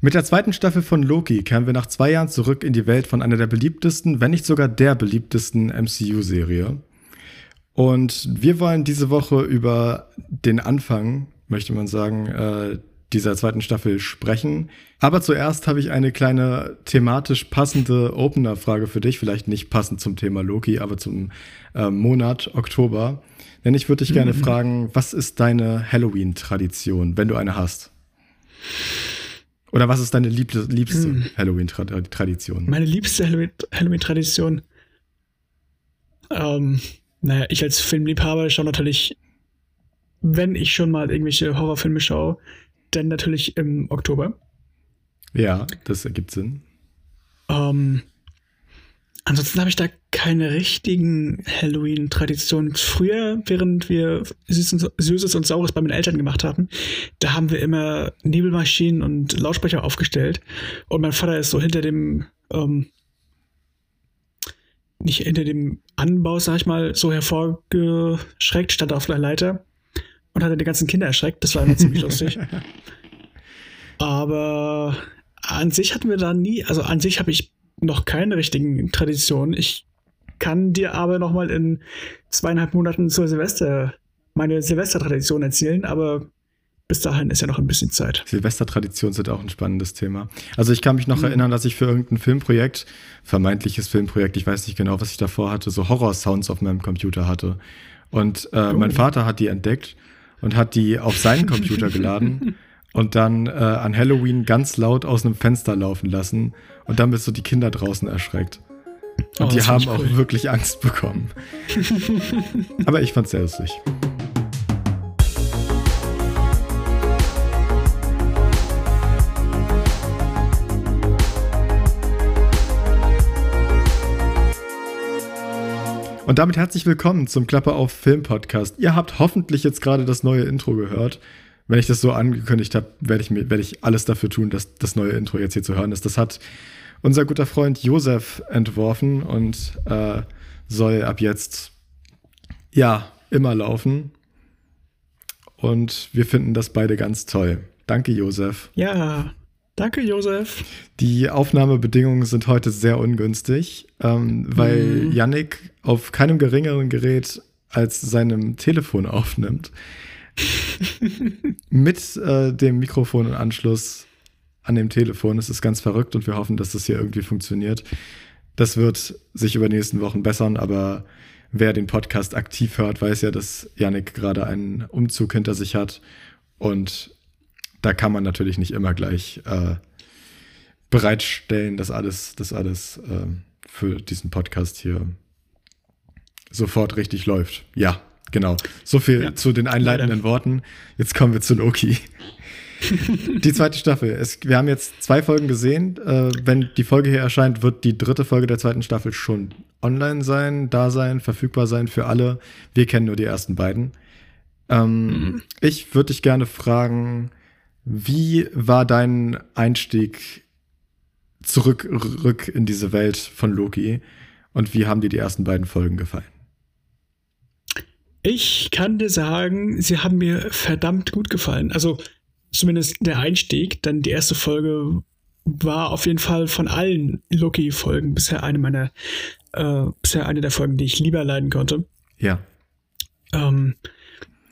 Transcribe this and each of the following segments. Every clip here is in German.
Mit der zweiten Staffel von Loki kehren wir nach zwei Jahren zurück in die Welt von einer der beliebtesten, wenn nicht sogar der beliebtesten MCU-Serie. Und wir wollen diese Woche über den Anfang, möchte man sagen, äh, dieser zweiten Staffel sprechen. Aber zuerst habe ich eine kleine thematisch passende Opener-Frage für dich. Vielleicht nicht passend zum Thema Loki, aber zum äh, Monat Oktober. Denn ich würde dich gerne mhm. fragen, was ist deine Halloween-Tradition, wenn du eine hast? Oder was ist deine liebste, liebste mhm. Halloween-Tradition? Meine liebste Halloween-Tradition? Ähm, naja, ich als Filmliebhaber schaue natürlich, wenn ich schon mal irgendwelche Horrorfilme schaue, dann natürlich im Oktober. Ja, das ergibt Sinn. Ähm, ansonsten habe ich da keine richtigen Halloween-Traditionen. Früher, während wir Süßes und Saures bei meinen Eltern gemacht haben, da haben wir immer Nebelmaschinen und Lautsprecher aufgestellt. Und mein Vater ist so hinter dem, ähm, nicht hinter dem Anbau, sag ich mal, so hervorgeschreckt, stand auf der Leiter und hat die ganzen Kinder erschreckt. Das war immer ziemlich lustig. Aber an sich hatten wir da nie, also an sich habe ich noch keine richtigen Traditionen. Ich kann dir aber noch mal in zweieinhalb Monaten zur Silvester meine Silvestertradition erzählen, aber bis dahin ist ja noch ein bisschen Zeit. Silvestertraditionen sind auch ein spannendes Thema. Also ich kann mich noch mhm. erinnern, dass ich für irgendein Filmprojekt, vermeintliches Filmprojekt, ich weiß nicht genau, was ich davor hatte, so Horror-Sounds auf meinem Computer hatte. Und äh, oh. mein Vater hat die entdeckt und hat die auf seinen Computer geladen und dann äh, an Halloween ganz laut aus einem Fenster laufen lassen und damit so die Kinder draußen erschreckt. Und oh, die haben auch cool. wirklich Angst bekommen. Aber ich fand's sehr lustig. Und damit herzlich willkommen zum Klappe auf Film Podcast. Ihr habt hoffentlich jetzt gerade das neue Intro gehört. Wenn ich das so angekündigt habe, werde ich, werd ich alles dafür tun, dass das neue Intro jetzt hier zu hören ist. Das hat unser guter Freund Josef entworfen und äh, soll ab jetzt ja immer laufen. Und wir finden das beide ganz toll. Danke, Josef. Ja, Danke, Josef. Die Aufnahmebedingungen sind heute sehr ungünstig, ähm, weil mhm. Yannick auf keinem geringeren Gerät als seinem Telefon aufnimmt. Mit äh, dem Mikrofonanschluss an dem Telefon. Es ist ganz verrückt und wir hoffen, dass das hier irgendwie funktioniert. Das wird sich über die nächsten Wochen bessern, aber wer den Podcast aktiv hört, weiß ja, dass Yannick gerade einen Umzug hinter sich hat und da kann man natürlich nicht immer gleich äh, bereitstellen, dass alles, dass alles äh, für diesen Podcast hier sofort richtig läuft. Ja, genau. So viel ja. zu den einleitenden Worten. Jetzt kommen wir zu Loki. Die zweite Staffel. Es, wir haben jetzt zwei Folgen gesehen. Äh, wenn die Folge hier erscheint, wird die dritte Folge der zweiten Staffel schon online sein, da sein, verfügbar sein für alle. Wir kennen nur die ersten beiden. Ähm, mhm. Ich würde dich gerne fragen, wie war dein Einstieg zurück rück in diese Welt von Loki und wie haben dir die ersten beiden Folgen gefallen? Ich kann dir sagen, sie haben mir verdammt gut gefallen. Also zumindest der Einstieg, dann die erste Folge war auf jeden Fall von allen Loki-Folgen bisher eine meiner, äh, bisher eine der Folgen, die ich lieber leiden konnte. Ja. Ähm,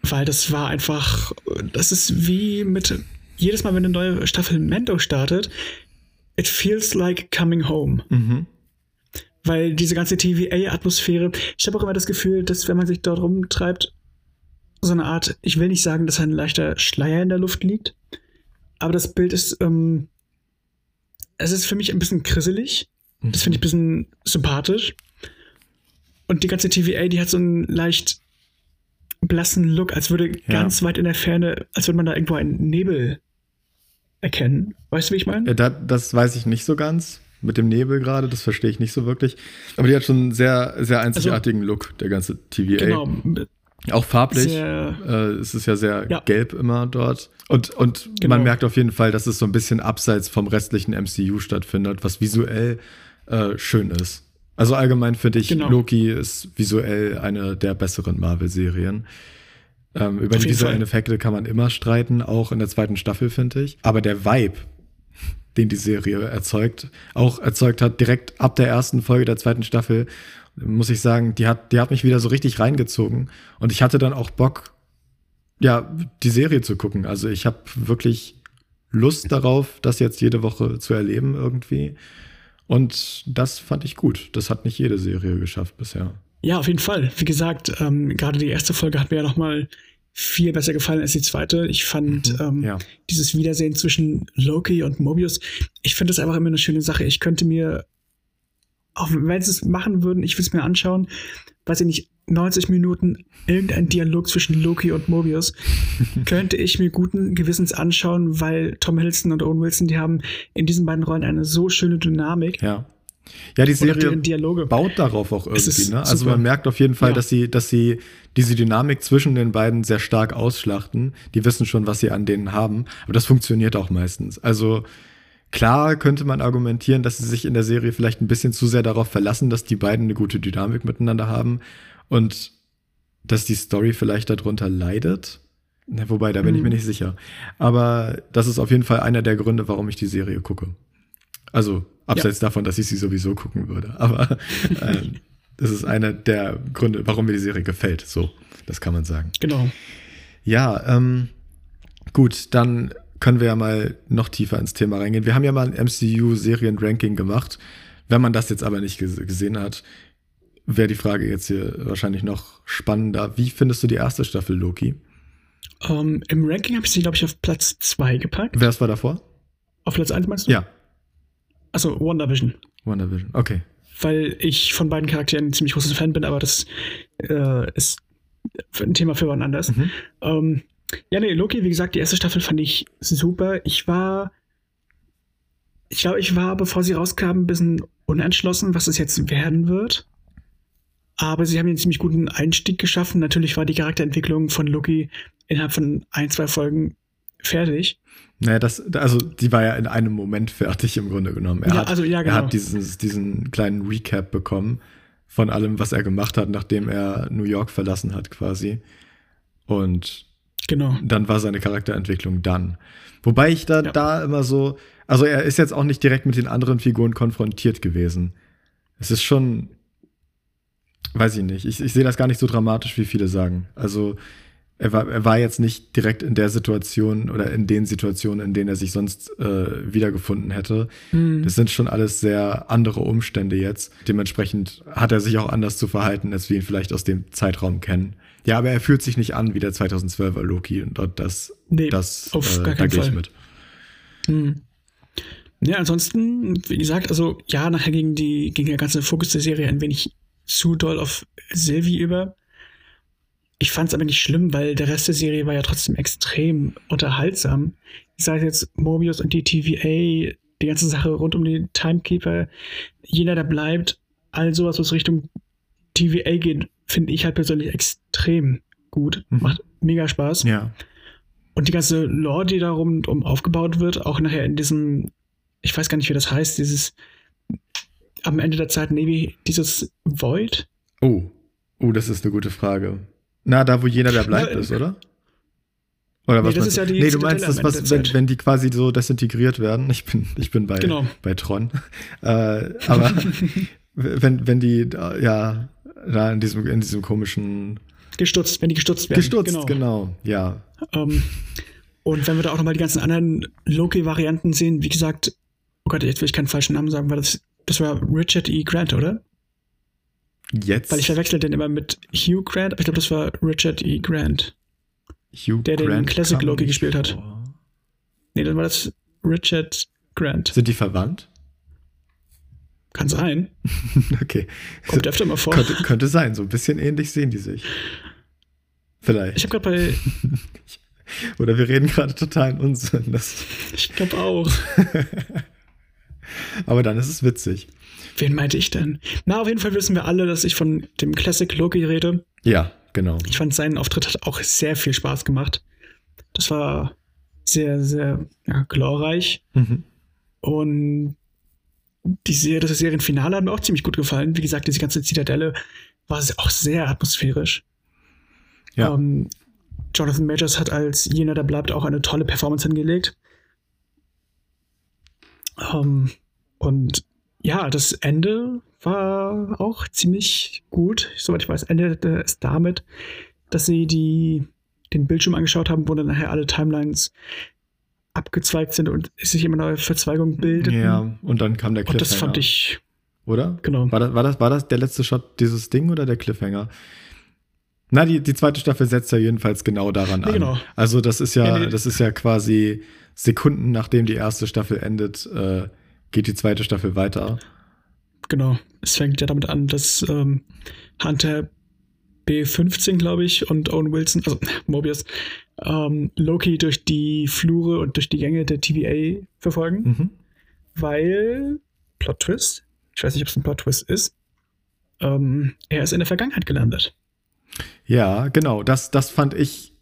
weil das war einfach, das ist wie mit jedes Mal, wenn eine neue Staffel Mendo startet, it feels like coming home. Mhm. Weil diese ganze TVA-Atmosphäre, ich habe auch immer das Gefühl, dass wenn man sich dort rumtreibt, so eine Art, ich will nicht sagen, dass ein leichter Schleier in der Luft liegt, aber das Bild ist, ähm, es ist für mich ein bisschen krisselig. Das finde ich ein bisschen sympathisch. Und die ganze TVA, die hat so einen leicht blassen Look, als würde ja. ganz weit in der Ferne, als würde man da irgendwo einen Nebel erkennen. Weißt du, wie ich meine? Ja, da, das weiß ich nicht so ganz. Mit dem Nebel gerade, das verstehe ich nicht so wirklich. Aber die hat schon einen sehr, sehr einzigartigen also, Look, der ganze TVA. Genau. Auch farblich. Sehr, äh, es ist ja sehr ja. gelb immer dort. Und, und genau. man merkt auf jeden Fall, dass es so ein bisschen abseits vom restlichen MCU stattfindet, was visuell äh, schön ist. Also allgemein finde ich, genau. Loki ist visuell eine der besseren Marvel-Serien. Ähm, über die visuellen Effekte kann man immer streiten, auch in der zweiten Staffel, finde ich. Aber der Vibe, den die Serie erzeugt, auch erzeugt hat, direkt ab der ersten Folge der zweiten Staffel, muss ich sagen, die hat, die hat mich wieder so richtig reingezogen. Und ich hatte dann auch Bock, ja, die Serie zu gucken. Also ich habe wirklich Lust darauf, das jetzt jede Woche zu erleben irgendwie. Und das fand ich gut. Das hat nicht jede Serie geschafft bisher. Ja, auf jeden Fall. Wie gesagt, ähm, gerade die erste Folge hat mir ja noch mal viel besser gefallen als die zweite. Ich fand mhm, ähm, ja. dieses Wiedersehen zwischen Loki und Mobius, ich finde das einfach immer eine schöne Sache. Ich könnte mir, auch wenn sie es machen würden, ich will es mir anschauen, weiß ich nicht, 90 Minuten irgendein Dialog zwischen Loki und Mobius könnte ich mir guten Gewissens anschauen, weil Tom Hiddleston und Owen Wilson, die haben in diesen beiden Rollen eine so schöne Dynamik. Ja. Ja, die Serie baut darauf auch irgendwie. Ne? Also man merkt auf jeden Fall, ja. dass sie, dass sie diese Dynamik zwischen den beiden sehr stark ausschlachten. Die wissen schon, was sie an denen haben, aber das funktioniert auch meistens. Also klar könnte man argumentieren, dass sie sich in der Serie vielleicht ein bisschen zu sehr darauf verlassen, dass die beiden eine gute Dynamik miteinander haben und dass die Story vielleicht darunter leidet. Wobei, da bin ich mir mhm. nicht sicher. Aber das ist auf jeden Fall einer der Gründe, warum ich die Serie gucke. Also Abseits ja. davon, dass ich sie sowieso gucken würde. Aber äh, das ist einer der Gründe, warum mir die Serie gefällt. So, das kann man sagen. Genau. Ja, ähm, gut, dann können wir ja mal noch tiefer ins Thema reingehen. Wir haben ja mal ein MCU-Serien-Ranking gemacht. Wenn man das jetzt aber nicht gesehen hat, wäre die Frage jetzt hier wahrscheinlich noch spannender. Wie findest du die erste Staffel Loki? Um, ähm, Im Ranking habe ich sie, glaube ich, auf Platz 2 gepackt. Wer war davor? Auf Platz 1 meinst du? Ja. Also WandaVision. WandaVision, okay. Weil ich von beiden Charakteren ein ziemlich großer Fan bin, aber das äh, ist ein Thema für wann anders. Mhm. Ähm, ja, nee, Loki, wie gesagt, die erste Staffel fand ich super. Ich war, ich glaube, ich war, bevor sie rauskam, ein bisschen unentschlossen, was es jetzt werden wird. Aber sie haben einen ziemlich guten Einstieg geschaffen. Natürlich war die Charakterentwicklung von Loki innerhalb von ein, zwei Folgen fertig. Naja, das, also die war ja in einem Moment fertig im Grunde genommen. Er ja, hat, also, ja, genau. er hat dieses, diesen kleinen Recap bekommen von allem, was er gemacht hat, nachdem er New York verlassen hat, quasi. Und genau. dann war seine Charakterentwicklung dann. Wobei ich da, ja. da immer so, also er ist jetzt auch nicht direkt mit den anderen Figuren konfrontiert gewesen. Es ist schon, weiß ich nicht, ich, ich sehe das gar nicht so dramatisch, wie viele sagen. Also er war, er war jetzt nicht direkt in der Situation oder in den Situationen, in denen er sich sonst äh, wiedergefunden hätte. Mhm. Das sind schon alles sehr andere Umstände jetzt. Dementsprechend hat er sich auch anders zu verhalten, als wir ihn vielleicht aus dem Zeitraum kennen. Ja, aber er fühlt sich nicht an wie der 2012er Loki und das, nee, das auf äh, gar keinen Fall. mit. Mhm. Ja, ansonsten, wie gesagt, also ja, nachher ging die, ging der ganze Fokus der Serie ein wenig zu doll auf Sylvie über. Ich fand es aber nicht schlimm, weil der Rest der Serie war ja trotzdem extrem unterhaltsam. Sei es jetzt Mobius und die TVA, die ganze Sache rund um den Timekeeper, jeder, der bleibt, all sowas, was Richtung TVA geht, finde ich halt persönlich extrem gut. Mhm. Macht mega Spaß. Ja. Und die ganze Lore, die da rum um aufgebaut wird, auch nachher in diesem, ich weiß gar nicht, wie das heißt, dieses am Ende der Zeit Navy, dieses Void. Oh, oh, das ist eine gute Frage. Na, da, wo jener der bleibt ist, oder? Oder was nee, das ist ja die Nee, du meinst das, was, wenn, wenn die quasi so desintegriert werden. Ich bin, ich bin bei, genau. bei Tron. äh, aber wenn, wenn die, ja, da in diesem, in diesem komischen. Gestutzt, wenn die gestutzt werden. Gestutzt, genau, genau ja. Um, und wenn wir da auch nochmal die ganzen anderen Loki-Varianten sehen, wie gesagt, oh Gott, jetzt will ich keinen falschen Namen sagen, weil das, das war Richard E. Grant, oder? Jetzt. Weil ich verwechsel den immer mit Hugh Grant, aber ich glaube, das war Richard E. Grant. Hugh der Grant den Classic Loki gespielt hat. Vor. Nee, dann war das Richard Grant. Sind die verwandt? Kann sein. okay. Kommt öfter mal vor. Könnte, könnte, sein, so ein bisschen ähnlich sehen die sich. Vielleicht. Ich habe gerade bei. Oder wir reden gerade total in Unsinn. Das ich glaube auch. Aber dann ist es witzig. Wen meinte ich denn? Na, auf jeden Fall wissen wir alle, dass ich von dem Classic Loki rede. Ja, genau. Ich fand, seinen Auftritt hat auch sehr viel Spaß gemacht. Das war sehr, sehr ja, glorreich. Mhm. Und die Serie, das Serienfinale hat mir auch ziemlich gut gefallen. Wie gesagt, diese ganze Zitadelle war auch sehr atmosphärisch. Ja. Ähm, Jonathan Majors hat als jener, der bleibt, auch eine tolle Performance hingelegt. Ähm, und ja, das Ende war auch ziemlich gut. Soweit ich weiß, endete es damit, dass sie die, den Bildschirm angeschaut haben, wo dann nachher alle Timelines abgezweigt sind und sich immer neue Verzweigungen bilden. Ja, und dann kam der Cliffhanger. Und das fand ich. Oder? Genau. War das, war, das, war das der letzte Shot dieses Ding oder der Cliffhanger? Na, die, die zweite Staffel setzt ja jedenfalls genau daran an. Genau. Also, das ist ja, das ist ja quasi Sekunden nachdem die erste Staffel endet, äh, geht die zweite Staffel weiter. Genau. Es fängt ja damit an, dass ähm, Hunter B15, glaube ich, und Owen Wilson, also Mobius, ähm, Loki durch die Flure und durch die Gänge der TVA verfolgen. Mhm. Weil, Plot Twist, ich weiß nicht, ob es ein Plot Twist ist, ähm, er ist in der Vergangenheit gelandet. Ja, genau. Das, das fand ich,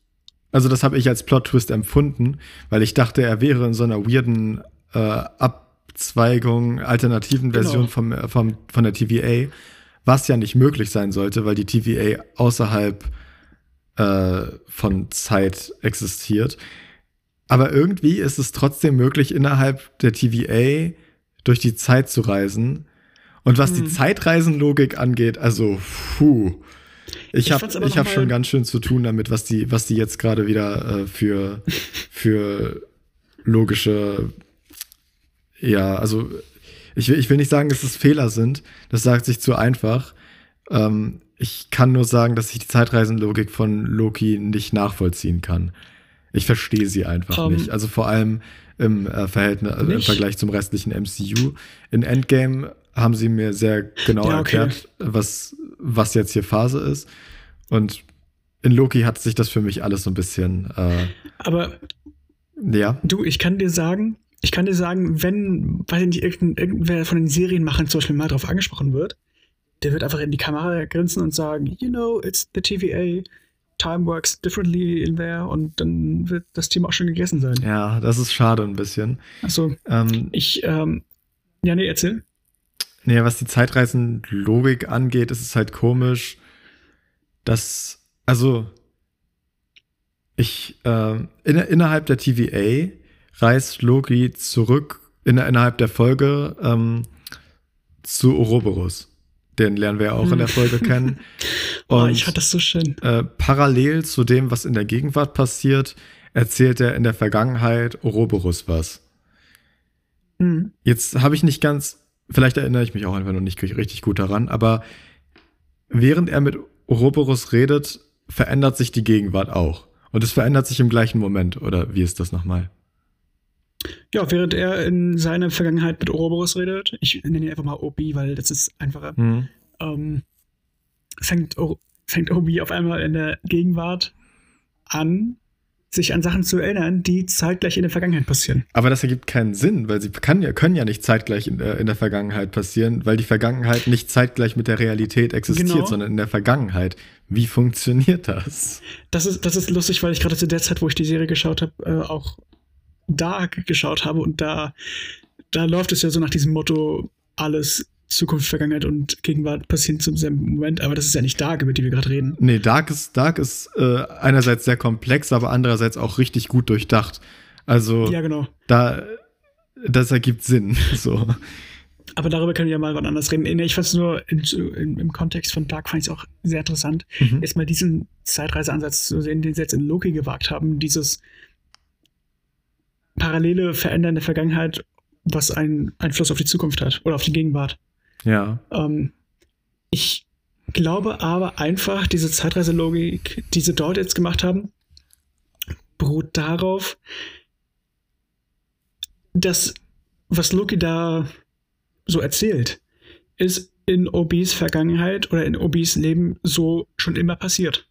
also das habe ich als Plot-Twist empfunden, weil ich dachte, er wäre in so einer weirden äh, Abzweigung, alternativen genau. Version vom, vom, von der TVA, was ja nicht möglich sein sollte, weil die TVA außerhalb äh, von Zeit existiert. Aber irgendwie ist es trotzdem möglich, innerhalb der TVA durch die Zeit zu reisen. Und was hm. die mhm. Zeitreisenlogik angeht, also, puh. Ich habe ich hab schon ganz schön zu tun damit, was die, was die jetzt gerade wieder äh, für, für logische, ja, also ich will, ich will nicht sagen, dass es Fehler sind. Das sagt sich zu einfach. Ähm, ich kann nur sagen, dass ich die Zeitreisenlogik von Loki nicht nachvollziehen kann. Ich verstehe sie einfach um, nicht. Also vor allem im äh, Verhältnis, also im Vergleich zum restlichen MCU. In Endgame haben sie mir sehr genau ja, okay. erklärt, was, was jetzt hier Phase ist. Und in Loki hat sich das für mich alles so ein bisschen. Äh, Aber ja. Du, ich kann dir sagen, ich kann dir sagen, wenn, weiß nicht, irgendwer von den Serienmachern zum Beispiel mal drauf angesprochen wird, der wird einfach in die Kamera grinsen und sagen, you know, it's the TVA, time works differently in there und dann wird das Thema auch schon gegessen sein. Ja, das ist schade ein bisschen. Achso, ähm, ich, ähm, ja, nee, erzähl. Naja, was die Zeitreisen-Logik angeht, ist es halt komisch, dass, also, ich, äh, in, innerhalb der TVA reist Loki zurück in, innerhalb der Folge ähm, zu Ouroboros. Den lernen wir ja auch in der Folge kennen. Und, oh, ich fand das so schön. Äh, parallel zu dem, was in der Gegenwart passiert, erzählt er in der Vergangenheit Ouroboros was. Mhm. Jetzt habe ich nicht ganz vielleicht erinnere ich mich auch einfach noch nicht richtig gut daran, aber während er mit Ouroboros redet, verändert sich die Gegenwart auch. Und es verändert sich im gleichen Moment, oder wie ist das nochmal? Ja, während er in seiner Vergangenheit mit Ouroboros redet, ich nenne ihn einfach mal Obi, weil das ist einfacher, mhm. ähm, fängt, fängt Obi auf einmal in der Gegenwart an, sich an Sachen zu erinnern, die zeitgleich in der Vergangenheit passieren. Aber das ergibt keinen Sinn, weil sie kann ja, können ja nicht zeitgleich in, äh, in der Vergangenheit passieren, weil die Vergangenheit nicht zeitgleich mit der Realität existiert, genau. sondern in der Vergangenheit. Wie funktioniert das? Das ist, das ist lustig, weil ich gerade zu der Zeit, wo ich die Serie geschaut habe, äh, auch Dark geschaut habe und da, da läuft es ja so nach diesem Motto, alles Zukunft, Vergangenheit und Gegenwart passieren zum selben Moment, aber das ist ja nicht Dark, über die wir gerade reden. Nee, Dark ist, Dark ist äh, einerseits sehr komplex, aber andererseits auch richtig gut durchdacht. Also, ja, genau. da, das ergibt Sinn, so. Aber darüber können wir ja mal wann anders reden. Ich fand es nur in, in, im Kontext von Dark fand ich es auch sehr interessant, mhm. jetzt mal diesen Zeitreiseansatz zu sehen, den sie jetzt in Loki gewagt haben, dieses parallele Verändern der Vergangenheit, was einen Einfluss auf die Zukunft hat oder auf die Gegenwart. Ja. Ähm, ich glaube aber einfach, diese Zeitreiselogik, die sie dort jetzt gemacht haben, beruht darauf, dass was Loki da so erzählt, ist in Obis Vergangenheit oder in Obis Leben so schon immer passiert.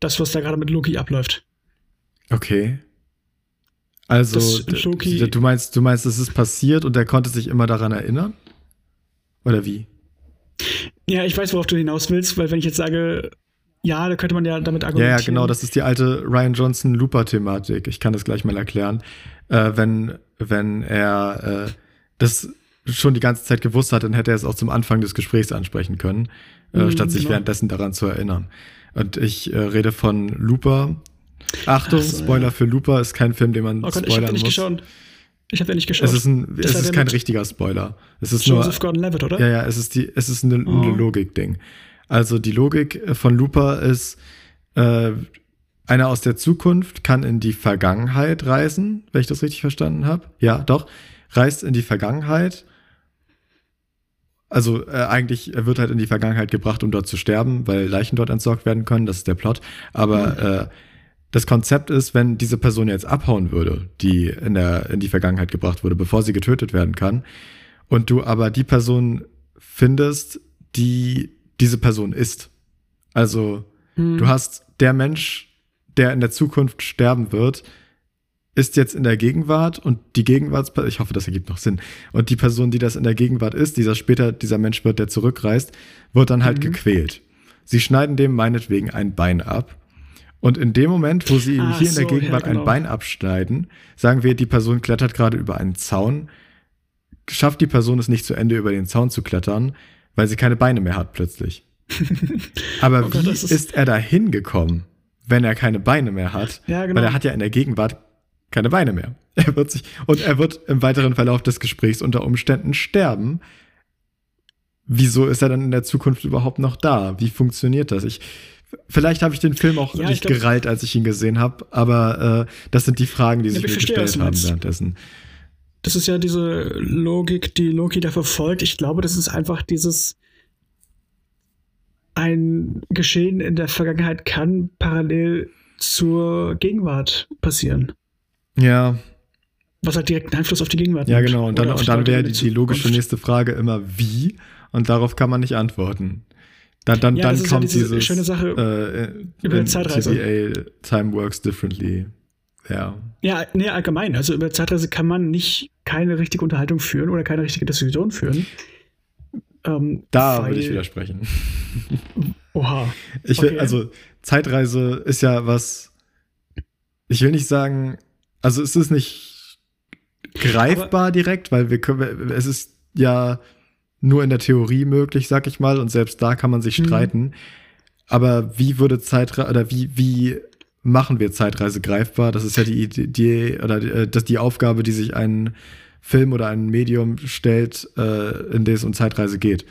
Das, was da gerade mit Loki abläuft. Okay. Also, du meinst, du meinst, es ist passiert und er konnte sich immer daran erinnern? Oder wie? Ja, ich weiß, worauf du hinaus willst, weil wenn ich jetzt sage, ja, da könnte man ja damit argumentieren. Ja, ja genau, das ist die alte Ryan Johnson Looper-Thematik. Ich kann das gleich mal erklären. Äh, wenn, wenn er äh, das schon die ganze Zeit gewusst hat, dann hätte er es auch zum Anfang des Gesprächs ansprechen können, äh, mhm, statt sich genau. währenddessen daran zu erinnern. Und ich äh, rede von Looper. Achtung, so, Spoiler ja. für Looper ist kein Film, den man oh Gott, spoilern ich hab muss. Geschaut. Ich habe ja nicht geschaut. Es ist, ein, es ist kein richtiger Spoiler. Es ist Joseph nur, Gordon-Levitt, oder? Ja, ja, es ist, die, es ist ein oh. Logik-Ding. Also die Logik von Looper ist, äh, einer aus der Zukunft kann in die Vergangenheit reisen, wenn ich das richtig verstanden habe. Ja, doch. Reist in die Vergangenheit. Also äh, eigentlich, er wird halt in die Vergangenheit gebracht, um dort zu sterben, weil Leichen dort entsorgt werden können. Das ist der Plot. Aber mhm. äh, das Konzept ist, wenn diese Person jetzt abhauen würde, die in, der, in die Vergangenheit gebracht wurde, bevor sie getötet werden kann, und du aber die Person findest, die diese Person ist. Also hm. du hast der Mensch, der in der Zukunft sterben wird, ist jetzt in der Gegenwart und die Gegenwart, ich hoffe, das ergibt noch Sinn. Und die Person, die das in der Gegenwart ist, dieser später, dieser Mensch wird, der zurückreist, wird dann halt mhm. gequält. Sie schneiden dem meinetwegen ein Bein ab. Und in dem Moment, wo sie ihm ah, hier so, in der Gegenwart ja, genau. ein Bein abschneiden, sagen wir, die Person klettert gerade über einen Zaun, schafft die Person es nicht zu Ende über den Zaun zu klettern, weil sie keine Beine mehr hat plötzlich. Aber oh Gott, wie ist, ist er da hingekommen, wenn er keine Beine mehr hat? Ja, genau. Weil er hat ja in der Gegenwart keine Beine mehr. Er wird sich, und er wird im weiteren Verlauf des Gesprächs unter Umständen sterben. Wieso ist er dann in der Zukunft überhaupt noch da? Wie funktioniert das? Ich, vielleicht habe ich den Film auch ja, nicht glaub, gereilt, als ich ihn gesehen habe, aber äh, das sind die Fragen, die sich ja, mir verstehe, gestellt haben währenddessen. Das ist ja diese Logik, die Loki da verfolgt. Ich glaube, das ist einfach dieses ein Geschehen in der Vergangenheit kann parallel zur Gegenwart passieren. Ja. Was halt direkt einen Einfluss auf die Gegenwart Ja, genau. Und dann, und dann wäre die, die, logische nächste Frage immer, wie? Und darauf kann man nicht antworten. Dann, dann, ja, dann kommt ja diese dieses, schöne Sache äh, über Zeitreise. TVA, Time works differently. Ja. Ja, nee, allgemein. Also über Zeitreise kann man nicht keine richtige Unterhaltung führen oder keine richtige Diskussion führen. Ähm, da würde ich widersprechen. Oha. Ich will, okay. also Zeitreise ist ja was, ich will nicht sagen, also es ist nicht greifbar Aber direkt, weil wir können, es ist ja nur in der Theorie möglich, sag ich mal, und selbst da kann man sich mhm. streiten. Aber wie würde Zeitreise, oder wie, wie machen wir Zeitreise greifbar? Das ist ja die Idee, oder die, äh, das die Aufgabe, die sich ein Film oder ein Medium stellt, äh, in dem es um Zeitreise geht.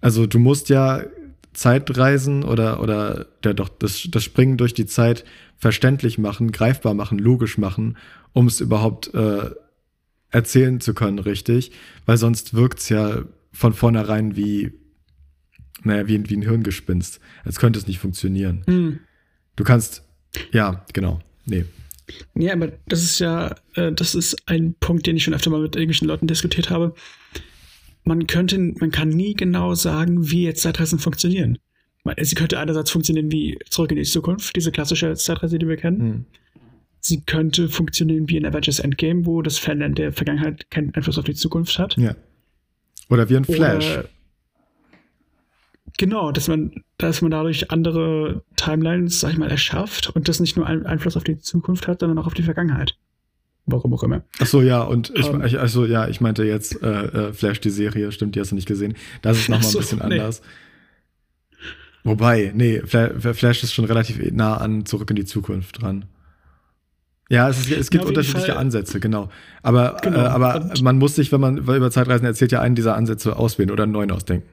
Also du musst ja Zeitreisen oder, oder ja doch, das, das Springen durch die Zeit verständlich machen, greifbar machen, logisch machen, um es überhaupt äh, erzählen zu können, richtig. Weil sonst wirkt es ja von vornherein wie, naja, wie, wie ein Hirngespinst. Als könnte es nicht funktionieren. Mhm. Du kannst, ja, genau, nee. Ja, aber das ist ja, äh, das ist ein Punkt, den ich schon öfter mal mit irgendwelchen Leuten diskutiert habe. Man könnte, man kann nie genau sagen, wie jetzt Zeitreisen funktionieren. Sie könnte einerseits funktionieren wie Zurück in die Zukunft, diese klassische Zeitreise, die wir kennen. Hm. Sie könnte funktionieren wie in Avengers Endgame, wo das Fan der Vergangenheit keinen Einfluss auf die Zukunft hat. Ja. Oder wie ein Flash. Oder Genau, dass man, dass man dadurch andere Timelines, sag ich mal, erschafft und das nicht nur einen Einfluss auf die Zukunft hat, sondern auch auf die Vergangenheit. Warum auch immer. Ach so, ja, und ich, um, ähm. also ja, ich meinte jetzt äh, äh, Flash, die Serie, stimmt, die hast du nicht gesehen. Das ist nochmal so, ein bisschen nee. anders. Wobei, nee, Flash ist schon relativ nah an Zurück in die Zukunft dran. Ja, es, ist, es gibt ja, unterschiedliche Fall. Ansätze, genau. Aber, genau. Äh, aber man muss sich, wenn man über Zeitreisen erzählt, ja einen dieser Ansätze auswählen oder einen neuen ausdenken.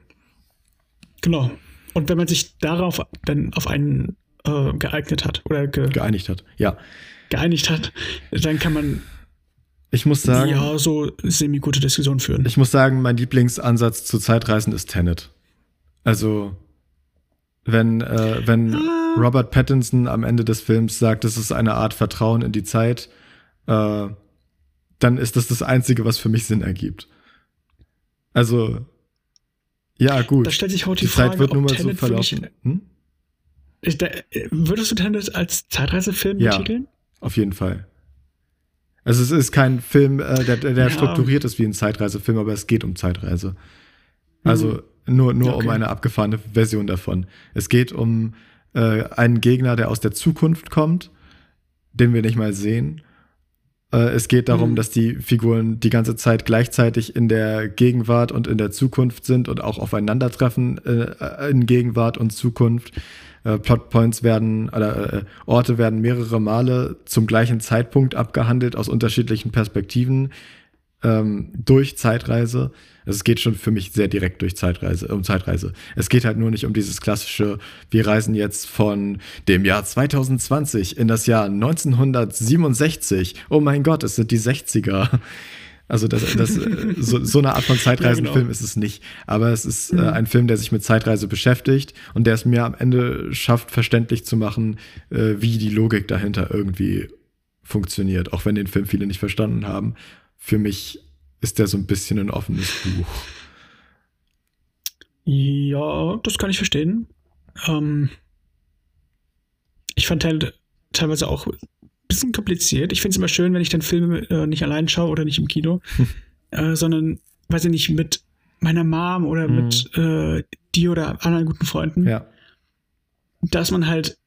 Genau. Und wenn man sich darauf dann auf einen äh, geeignet hat oder ge geeinigt hat, ja. Geeinigt hat, dann kann man ich muss sagen, ja, so semi-gute Diskussionen führen. Ich muss sagen, mein Lieblingsansatz zu Zeitreisen ist Tenet. Also, wenn, äh, wenn ah. Robert Pattinson am Ende des Films sagt, es ist eine Art Vertrauen in die Zeit, äh, dann ist das das Einzige, was für mich Sinn ergibt. Also, ja, gut. Da stellt sich heute die, die Frage, Zeit wird nun mal so verlaufen. Hm? Da, würdest du Tenet als Zeitreisefilm ja, betiteln? Auf jeden Fall. Also es ist kein Film, äh, der, der ja. strukturiert ist wie ein Zeitreisefilm, aber es geht um Zeitreise. Also mhm. nur, nur okay. um eine abgefahrene Version davon. Es geht um äh, einen Gegner, der aus der Zukunft kommt, den wir nicht mal sehen äh, es geht darum, mhm. dass die Figuren die ganze Zeit gleichzeitig in der Gegenwart und in der Zukunft sind und auch aufeinandertreffen äh, in Gegenwart und Zukunft. Äh, Plotpoints werden, oder äh, Orte werden mehrere Male zum gleichen Zeitpunkt abgehandelt aus unterschiedlichen Perspektiven ähm, durch Zeitreise. Also es geht schon für mich sehr direkt durch Zeitreise, um Zeitreise. Es geht halt nur nicht um dieses klassische, wir reisen jetzt von dem Jahr 2020 in das Jahr 1967. Oh mein Gott, es sind die 60er. Also das, das, so, so eine Art von Zeitreisenfilm ja, genau. ist es nicht. Aber es ist äh, mhm. ein Film, der sich mit Zeitreise beschäftigt und der es mir am Ende schafft, verständlich zu machen, äh, wie die Logik dahinter irgendwie funktioniert. Auch wenn den Film viele nicht verstanden haben. Für mich ist der so ein bisschen ein offenes Buch. Ja, das kann ich verstehen. Ähm, ich fand halt teilweise auch ein bisschen kompliziert. Ich finde es immer schön, wenn ich dann Filme äh, nicht allein schaue oder nicht im Kino, äh, sondern, weiß ich nicht, mit meiner Mom oder mhm. mit äh, dir oder anderen guten Freunden. Ja. Dass man halt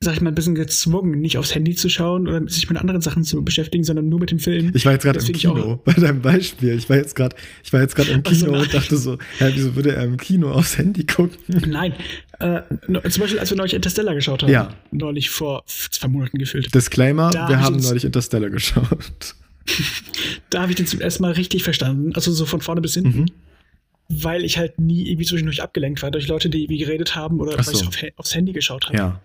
sag ich mal, ein bisschen gezwungen, nicht aufs Handy zu schauen oder sich mit anderen Sachen zu beschäftigen, sondern nur mit dem Film. Ich war jetzt gerade im Kino bei deinem Beispiel. Ich war jetzt gerade, ich war jetzt gerade im Kino also, und dachte so, hä, wieso würde er im Kino aufs Handy gucken? Nein, äh, zum Beispiel, als wir neulich Interstellar geschaut haben. Ja. Neulich vor zwei Monaten gefühlt. Disclaimer, da wir haben neulich Interstellar geschaut. da habe ich den zum ersten Mal richtig verstanden. Also so von vorne bis hinten. Mhm. Weil ich halt nie irgendwie zwischendurch abgelenkt war durch Leute, die irgendwie geredet haben oder so. weil ich auf, aufs Handy geschaut habe. Ja.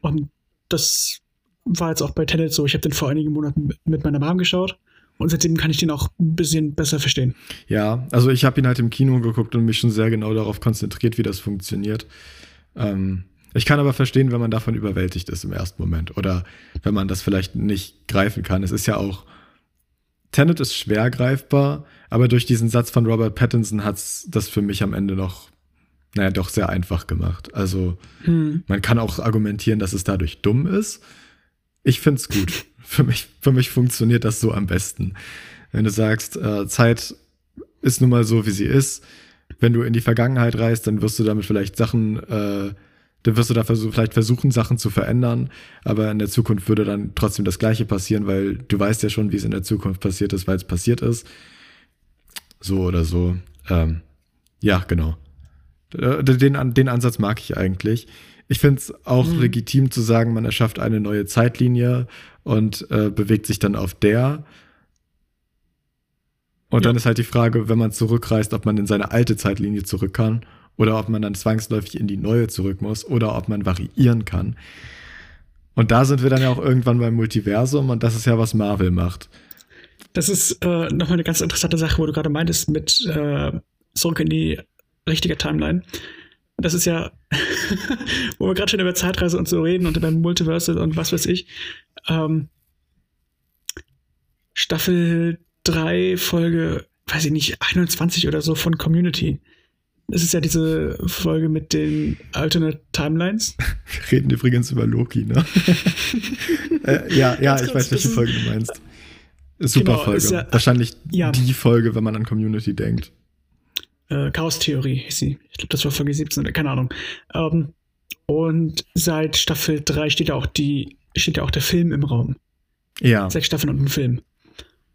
Und das war jetzt auch bei Tenet so. Ich habe den vor einigen Monaten mit meiner Mom geschaut. Und seitdem kann ich den auch ein bisschen besser verstehen. Ja, also ich habe ihn halt im Kino geguckt und mich schon sehr genau darauf konzentriert, wie das funktioniert. Ähm, ich kann aber verstehen, wenn man davon überwältigt ist im ersten Moment oder wenn man das vielleicht nicht greifen kann. Es ist ja auch, Tenet ist schwer greifbar, aber durch diesen Satz von Robert Pattinson hat es das für mich am Ende noch naja, doch sehr einfach gemacht. Also hm. man kann auch argumentieren, dass es dadurch dumm ist. Ich finde es gut. für, mich, für mich funktioniert das so am besten. Wenn du sagst, äh, Zeit ist nun mal so, wie sie ist. Wenn du in die Vergangenheit reist, dann wirst du damit vielleicht Sachen, äh, dann wirst du da versuch, vielleicht versuchen, Sachen zu verändern, aber in der Zukunft würde dann trotzdem das Gleiche passieren, weil du weißt ja schon, wie es in der Zukunft passiert ist, weil es passiert ist. So oder so. Ähm, ja, genau. Äh, den, den Ansatz mag ich eigentlich. Ich finde es auch mhm. legitim zu sagen, man erschafft eine neue Zeitlinie und äh, bewegt sich dann auf der. Und ja. dann ist halt die Frage, wenn man zurückreist, ob man in seine alte Zeitlinie zurück kann oder ob man dann zwangsläufig in die neue zurück muss oder ob man variieren kann. Und da sind wir dann ja auch irgendwann beim Multiversum und das ist ja, was Marvel macht. Das ist äh, nochmal eine ganz interessante Sache, wo du gerade meintest, mit äh, zurück in die richtige Timeline. Das ist ja, wo wir gerade schon über Zeitreise und so reden und über Multiverse und was weiß ich. Ähm, Staffel 3, Folge, weiß ich nicht, 21 oder so von Community. Das ist ja diese Folge mit den Alternate Timelines. Wir reden übrigens über Loki, ne? äh, ja, ja, ich weiß, welche Folge du meinst. Super genau, Folge. Ja, Wahrscheinlich ja. die Folge, wenn man an Community denkt äh, Chaos-Theorie hieß sie. Ich glaube, das war Folge 17 oder keine Ahnung. Ähm, und seit Staffel 3 steht ja auch die, steht ja auch der Film im Raum. Ja. Sechs Staffeln und ein Film.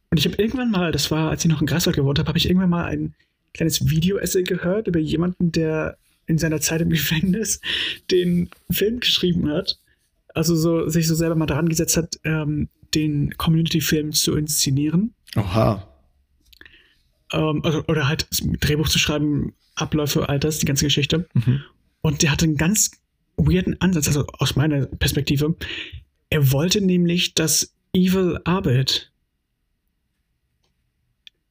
Und ich habe irgendwann mal, das war, als ich noch in Greifswald gewohnt habe, habe ich irgendwann mal ein kleines Video-Essay gehört über jemanden, der in seiner Zeit im Gefängnis den Film geschrieben hat. Also so, sich so selber mal daran gesetzt hat, ähm, den Community-Film zu inszenieren. Oha ähm, also, oder halt Drehbuch zu schreiben, Abläufe, all das, die ganze Geschichte. Mhm. Und der hatte einen ganz weirden Ansatz, also aus meiner Perspektive. Er wollte nämlich, dass Evil Abed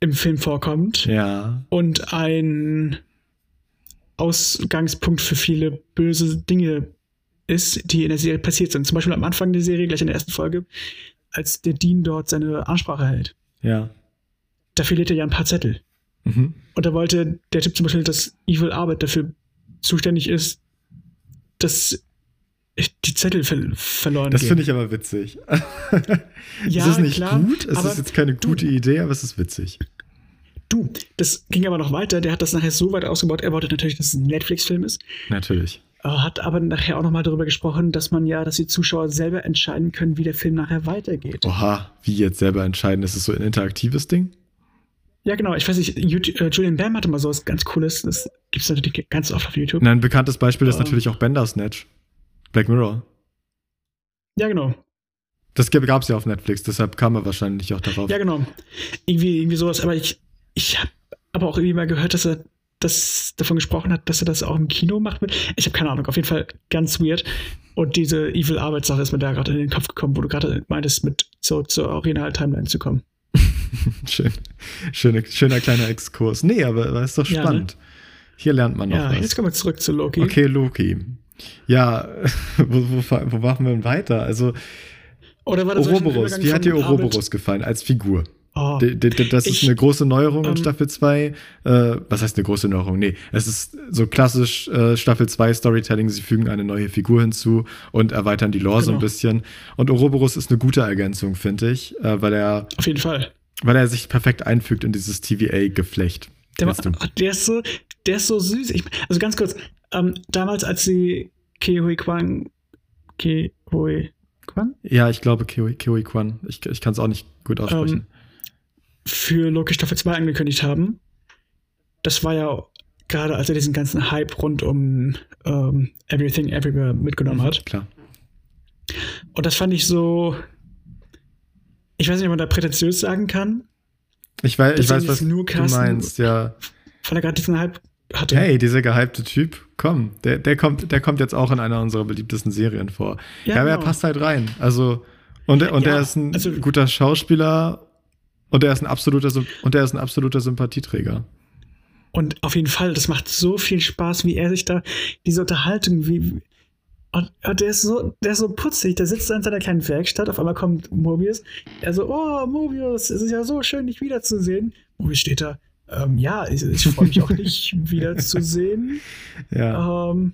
im Film vorkommt. Ja. Und ein Ausgangspunkt für viele böse Dinge ist, die in der Serie passiert sind. Zum Beispiel am Anfang der Serie, gleich in der ersten Folge, als der Dean dort seine Ansprache hält. Ja da verliert er ja ein paar Zettel. Mhm. Und da wollte der Typ zum Beispiel, dass Evil Arbeit dafür zuständig ist, dass die Zettel ver verloren Das finde ich aber witzig. ja, es ist nicht klar, gut, es ist jetzt keine gute du, Idee, aber es ist witzig. Du, das ging aber noch weiter. Der hat das nachher so weit ausgebaut. Er wollte natürlich, dass es ein Netflix-Film ist. Natürlich. Hat aber nachher auch nochmal darüber gesprochen, dass man ja, dass die Zuschauer selber entscheiden können, wie der Film nachher weitergeht. Oha, wie jetzt selber entscheiden? Ist es so ein interaktives Ding? Ja, genau. Ich weiß nicht, YouTube, äh, Julian Bam hatte mal so was ganz Cooles. Das gibt es natürlich ganz oft auf YouTube. Ein bekanntes Beispiel ist um, natürlich auch Bandersnatch. Black Mirror. Ja, genau. Das gab es ja auf Netflix, deshalb kam er wahrscheinlich auch darauf. Ja, genau. Irgendwie, irgendwie sowas. Aber ich, ich habe aber auch irgendwie mal gehört, dass er das davon gesprochen hat, dass er das auch im Kino macht. Ich habe keine Ahnung. Auf jeden Fall ganz weird. Und diese Evil Arbeitssache ist mir da gerade in den Kopf gekommen, wo du gerade meintest, mit zurück zur Original-Timeline zu kommen. Schön. Schöne, schöner kleiner Exkurs. Nee, aber das ist doch spannend. Ja, ne? Hier lernt man noch ja, was. Jetzt kommen wir zurück zu Loki. Okay, Loki. Ja, wo, wo, wo machen wir denn weiter? Also, Oder war das Ouroboros, wie hat dir Ouroboros gefallen als Figur? Oh, das ist ich, eine große Neuerung in ähm, Staffel 2. Äh, was heißt eine große Neuerung? Nee, es ist so klassisch äh, Staffel 2 Storytelling. Sie fügen eine neue Figur hinzu und erweitern die Lore genau. so ein genau. bisschen. Und Ouroboros ist eine gute Ergänzung, finde ich, äh, weil er. Auf jeden Fall. Weil er sich perfekt einfügt in dieses TVA-Geflecht. Der, der, ist so, der ist so süß. Ich, also ganz kurz, ähm, damals, als sie Kehui Kwan. Kehui Kwan? Ja, ich glaube Kehui, Kehui Kwan. Ich, ich kann es auch nicht gut aussprechen. Ähm, für Loki Staffel 2 angekündigt haben. Das war ja gerade, als er diesen ganzen Hype rund um ähm, Everything Everywhere mitgenommen mhm, hat. Klar. Und das fand ich so. Ich weiß nicht, ob man da prätentiös sagen kann. Ich weiß, ich weiß was du meinst, ja. Weil er gerade diesen Hype hatte. Hey, dieser gehypte Typ, komm, der, der, kommt, der kommt jetzt auch in einer unserer beliebtesten Serien vor. Ja, ja aber genau. er passt halt rein. Also, und, und ja, er ist ein also, guter Schauspieler und er ist ein absoluter, und er ist ein absoluter Sympathieträger. Und auf jeden Fall, das macht so viel Spaß, wie er sich da, diese Unterhaltung, wie, und, und der ist so, der ist so putzig, der sitzt in seiner kleinen Werkstatt, auf einmal kommt Mobius, er so, oh, Mobius, es ist ja so schön, dich wiederzusehen. Mobius steht da, ähm, ja, ich, ich freue mich auch, dich wiederzusehen. Ja. Ähm,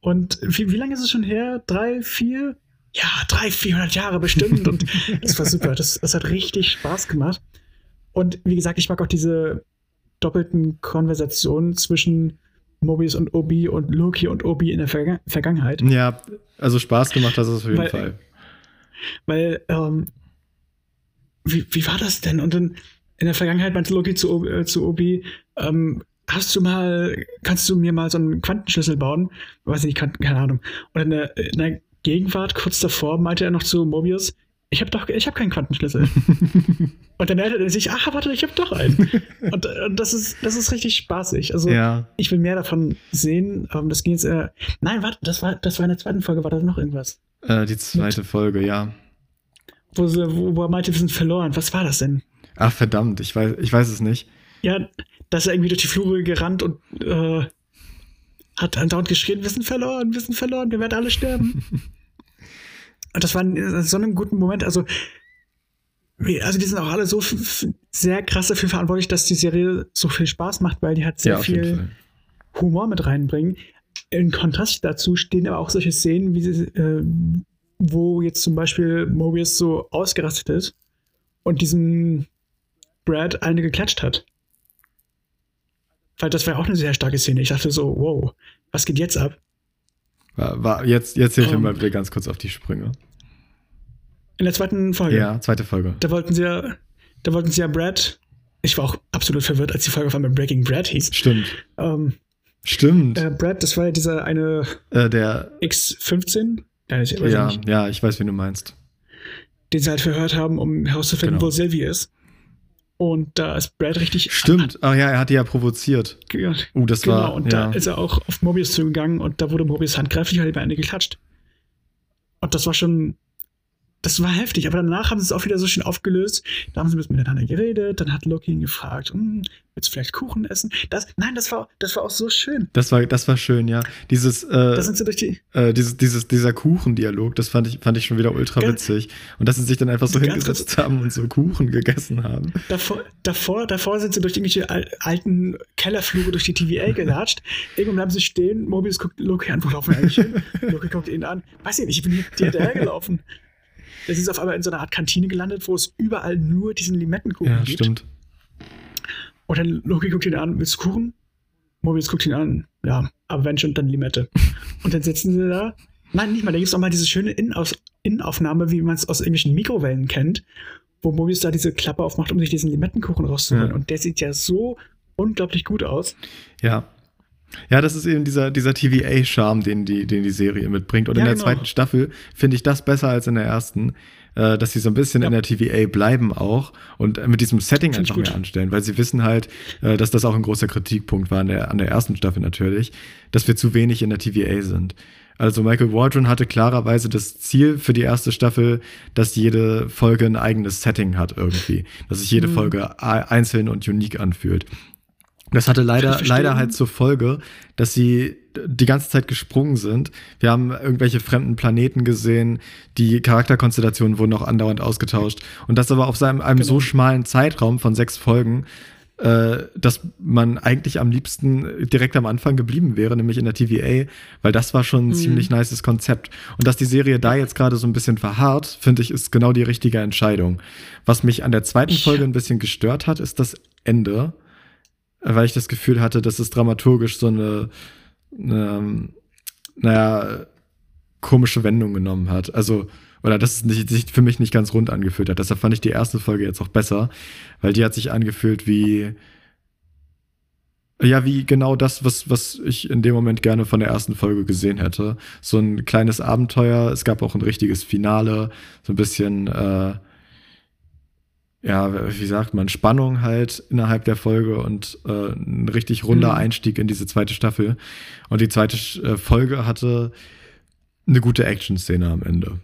und wie, wie lange ist es schon her? Drei, vier? ja, 300, 400 Jahre bestimmt. Und das war super. Das, das hat richtig Spaß gemacht. Und wie gesagt, ich mag auch diese doppelten Konversationen zwischen Mobius und Obi und Loki und Obi in der Verga Vergangenheit. Ja, also Spaß gemacht hat es auf jeden weil, Fall. Weil, ähm, wie, wie war das denn? Und in, in der Vergangenheit meinte Loki zu, äh, zu Obi, ähm, hast du mal, kannst du mir mal so einen Quantenschlüssel bauen? Weiß ich nicht, keine Ahnung. Und in der, in der Gegenwart, kurz davor, meinte er noch zu Mobius, ich habe doch, ich habe keinen Quantenschlüssel. und dann meldet er sich, ach, warte, ich habe doch einen. und, und, das ist, das ist richtig spaßig. Also ja. ich will mehr davon sehen. Ähm, das ging jetzt, äh, nein, warte, das war, das war in der zweiten Folge, war da noch irgendwas? Äh, die zweite Mit, Folge, ja. Wo, sie, wo, wo er meinte, wir sind verloren. Was war das denn? Ach, verdammt, ich weiß, ich weiß es nicht. Ja, dass er irgendwie durch die Flure gerannt und äh, hat andauernd geschrien, wir sind verloren, wir sind verloren, wir werden alle sterben. Und das war in so einem guten Moment, also, also die sind auch alle so sehr krass dafür verantwortlich, dass die Serie so viel Spaß macht, weil die hat sehr ja, viel Humor mit reinbringen. In Kontrast dazu stehen aber auch solche Szenen, wie sie, äh, wo jetzt zum Beispiel Mobius so ausgerastet ist und diesem Brad eine geklatscht hat. Weil das war auch eine sehr starke Szene. Ich dachte so, wow, was geht jetzt ab? War, war jetzt jetzt hilf um, mir mal bitte ganz kurz auf die Sprünge. In der zweiten Folge. Ja, zweite Folge. Da wollten sie ja, da wollten sie ja Brad. Ich war auch absolut verwirrt, als die Folge auf einmal Breaking Brad hieß. Stimmt. Ähm, Stimmt. Äh, Brad, das war ja dieser eine äh, der X15. Ja, ich, ja, ja, ich weiß, wen du meinst. Den sie halt verhört haben, um herauszufinden, genau. wo Sylvie ist. Und da ist Brad richtig. Stimmt. Ach ja, er hat die ja provoziert. Ja, uh, das genau, war. Und ja. da ist er auch auf Mobius zugegangen und da wurde Mobius handgreiflich hat ihm eine geklatscht. Und das war schon das war heftig, aber danach haben sie es auch wieder so schön aufgelöst. Da haben sie ein bisschen miteinander geredet, dann hat Loki ihn gefragt, hm, willst du vielleicht Kuchen essen? Das, nein, das war, das war auch so schön. Das war, das war schön, ja. Dieses, äh, das sind sie durch die äh, dieses, dieses, dieser Kuchendialog, das fand ich, fand ich schon wieder ultra ganz, witzig. Und dass sie sich dann einfach so hingesetzt haben und so Kuchen gegessen haben. Davor, davor, davor sind sie durch irgendwelche alten Kellerflure durch die TVA gelatscht. Irgendwann bleiben sie stehen, Mobius guckt Loki an, wo laufen wir eigentlich hin? Loki guckt ihn an. Weiß ich nicht, ich bin dir hinterhergelaufen. Es ist auf einmal in so einer Art Kantine gelandet, wo es überall nur diesen Limettenkuchen ja, gibt. stimmt. Und dann Loki guckt ihn an, willst du Kuchen? Mobius guckt ihn an, ja, aber wenn schon, dann Limette. und dann sitzen sie da. Nein, nicht mal, da gibt es auch mal diese schöne Innenaus Innenaufnahme, wie man es aus irgendwelchen Mikrowellen kennt, wo Mobius da diese Klappe aufmacht, um sich diesen Limettenkuchen rauszuholen. Ja. Und der sieht ja so unglaublich gut aus. Ja. Ja, das ist eben dieser, dieser TVA-Charme, den die, den die Serie mitbringt. Und ja, in der genau. zweiten Staffel finde ich das besser als in der ersten, äh, dass sie so ein bisschen ja. in der TVA bleiben auch und mit diesem Setting einfach mehr anstellen, weil sie wissen halt, äh, dass das auch ein großer Kritikpunkt war an der, an der ersten Staffel natürlich, dass wir zu wenig in der TVA sind. Also Michael Waldron hatte klarerweise das Ziel für die erste Staffel, dass jede Folge ein eigenes Setting hat irgendwie, dass sich jede mhm. Folge einzeln und unique anfühlt. Das hatte leider, leider halt zur Folge, dass sie die ganze Zeit gesprungen sind. Wir haben irgendwelche fremden Planeten gesehen, die Charakterkonstellationen wurden auch andauernd ausgetauscht. Und das aber auf seinem, einem genau. so schmalen Zeitraum von sechs Folgen, äh, dass man eigentlich am liebsten direkt am Anfang geblieben wäre, nämlich in der TVA, weil das war schon ein mhm. ziemlich nices Konzept. Und dass die Serie da jetzt gerade so ein bisschen verharrt, finde ich, ist genau die richtige Entscheidung. Was mich an der zweiten Folge ein bisschen gestört hat, ist das Ende weil ich das Gefühl hatte, dass es dramaturgisch so eine, eine naja, komische Wendung genommen hat. Also, oder dass es nicht, sich für mich nicht ganz rund angefühlt hat. Deshalb fand ich die erste Folge jetzt auch besser, weil die hat sich angefühlt wie, ja, wie genau das, was, was ich in dem Moment gerne von der ersten Folge gesehen hätte. So ein kleines Abenteuer, es gab auch ein richtiges Finale, so ein bisschen, äh, ja, wie sagt man, Spannung halt innerhalb der Folge und äh, ein richtig runder mhm. Einstieg in diese zweite Staffel. Und die zweite äh, Folge hatte eine gute Action-Szene am Ende.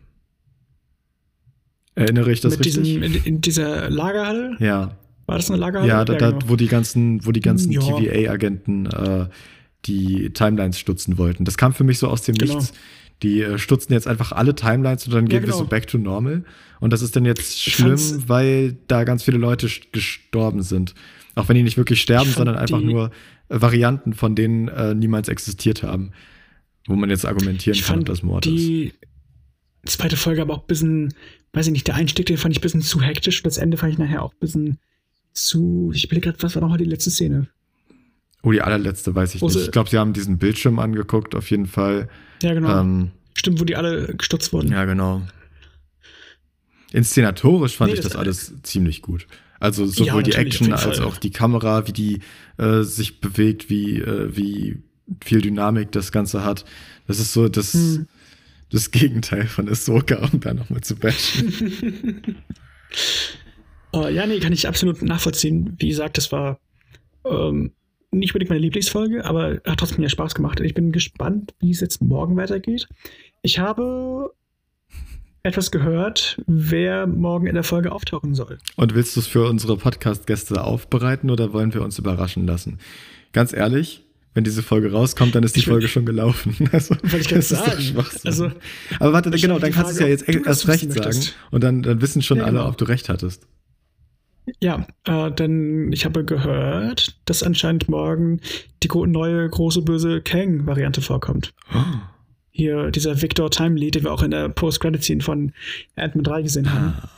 Erinnere ich das Mit richtig? Diesem, in, in, dieser Lagerhalle? Ja. War das eine Lagerhalle? Ja, da, ja, genau. wo die ganzen, wo die ganzen ja. TVA-Agenten äh, die Timelines stutzen wollten. Das kam für mich so aus dem genau. Nichts. Die äh, stutzen jetzt einfach alle Timelines und dann ja, gehen genau. wir so back to normal. Und das ist dann jetzt schlimm, weil da ganz viele Leute gestorben sind. Auch wenn die nicht wirklich sterben, sondern einfach nur äh, Varianten, von denen äh, niemals existiert haben. Wo man jetzt argumentieren kann, ob das Mord die ist. zweite Folge aber auch ein bisschen, weiß ich nicht, der Einstieg, den fand ich ein bisschen zu hektisch. Das Ende fand ich nachher auch ein bisschen zu. Ich überlege gerade, was war nochmal die letzte Szene? Oh, die allerletzte weiß ich nicht. Ich glaube, sie haben diesen Bildschirm angeguckt, auf jeden Fall. Ja, genau. Ähm, Stimmt, wo die alle gestutzt wurden. Ja, genau. Inszenatorisch fand nee, ich das, das alles ziemlich gut. Also sowohl ja, die Action als auch die Kamera, wie die äh, sich bewegt, wie, äh, wie viel Dynamik das Ganze hat. Das ist so das, hm. das Gegenteil von Ahsoka, um da nochmal zu bashen. uh, ja, nee, kann ich absolut nachvollziehen. Wie gesagt, das war ähm, nicht unbedingt meine Lieblingsfolge, aber hat trotzdem mir Spaß gemacht. Ich bin gespannt, wie es jetzt morgen weitergeht. Ich habe etwas gehört, wer morgen in der Folge auftauchen soll. Und willst du es für unsere Podcast-Gäste aufbereiten oder wollen wir uns überraschen lassen? Ganz ehrlich, wenn diese Folge rauskommt, dann ist die Folge schon gelaufen. Also, Weil ich das sagen. ist Also, Aber warte, genau, dann kannst du es ja jetzt erst recht sagen. Und dann, dann wissen schon ja, alle, genau. ob du recht hattest. Ja, äh, denn ich habe gehört, dass anscheinend morgen die neue große böse Kang-Variante vorkommt. Oh. Hier dieser Victor Timely, den wir auch in der Post-Credit-Scene von Ant-Man 3 gesehen haben. Ah.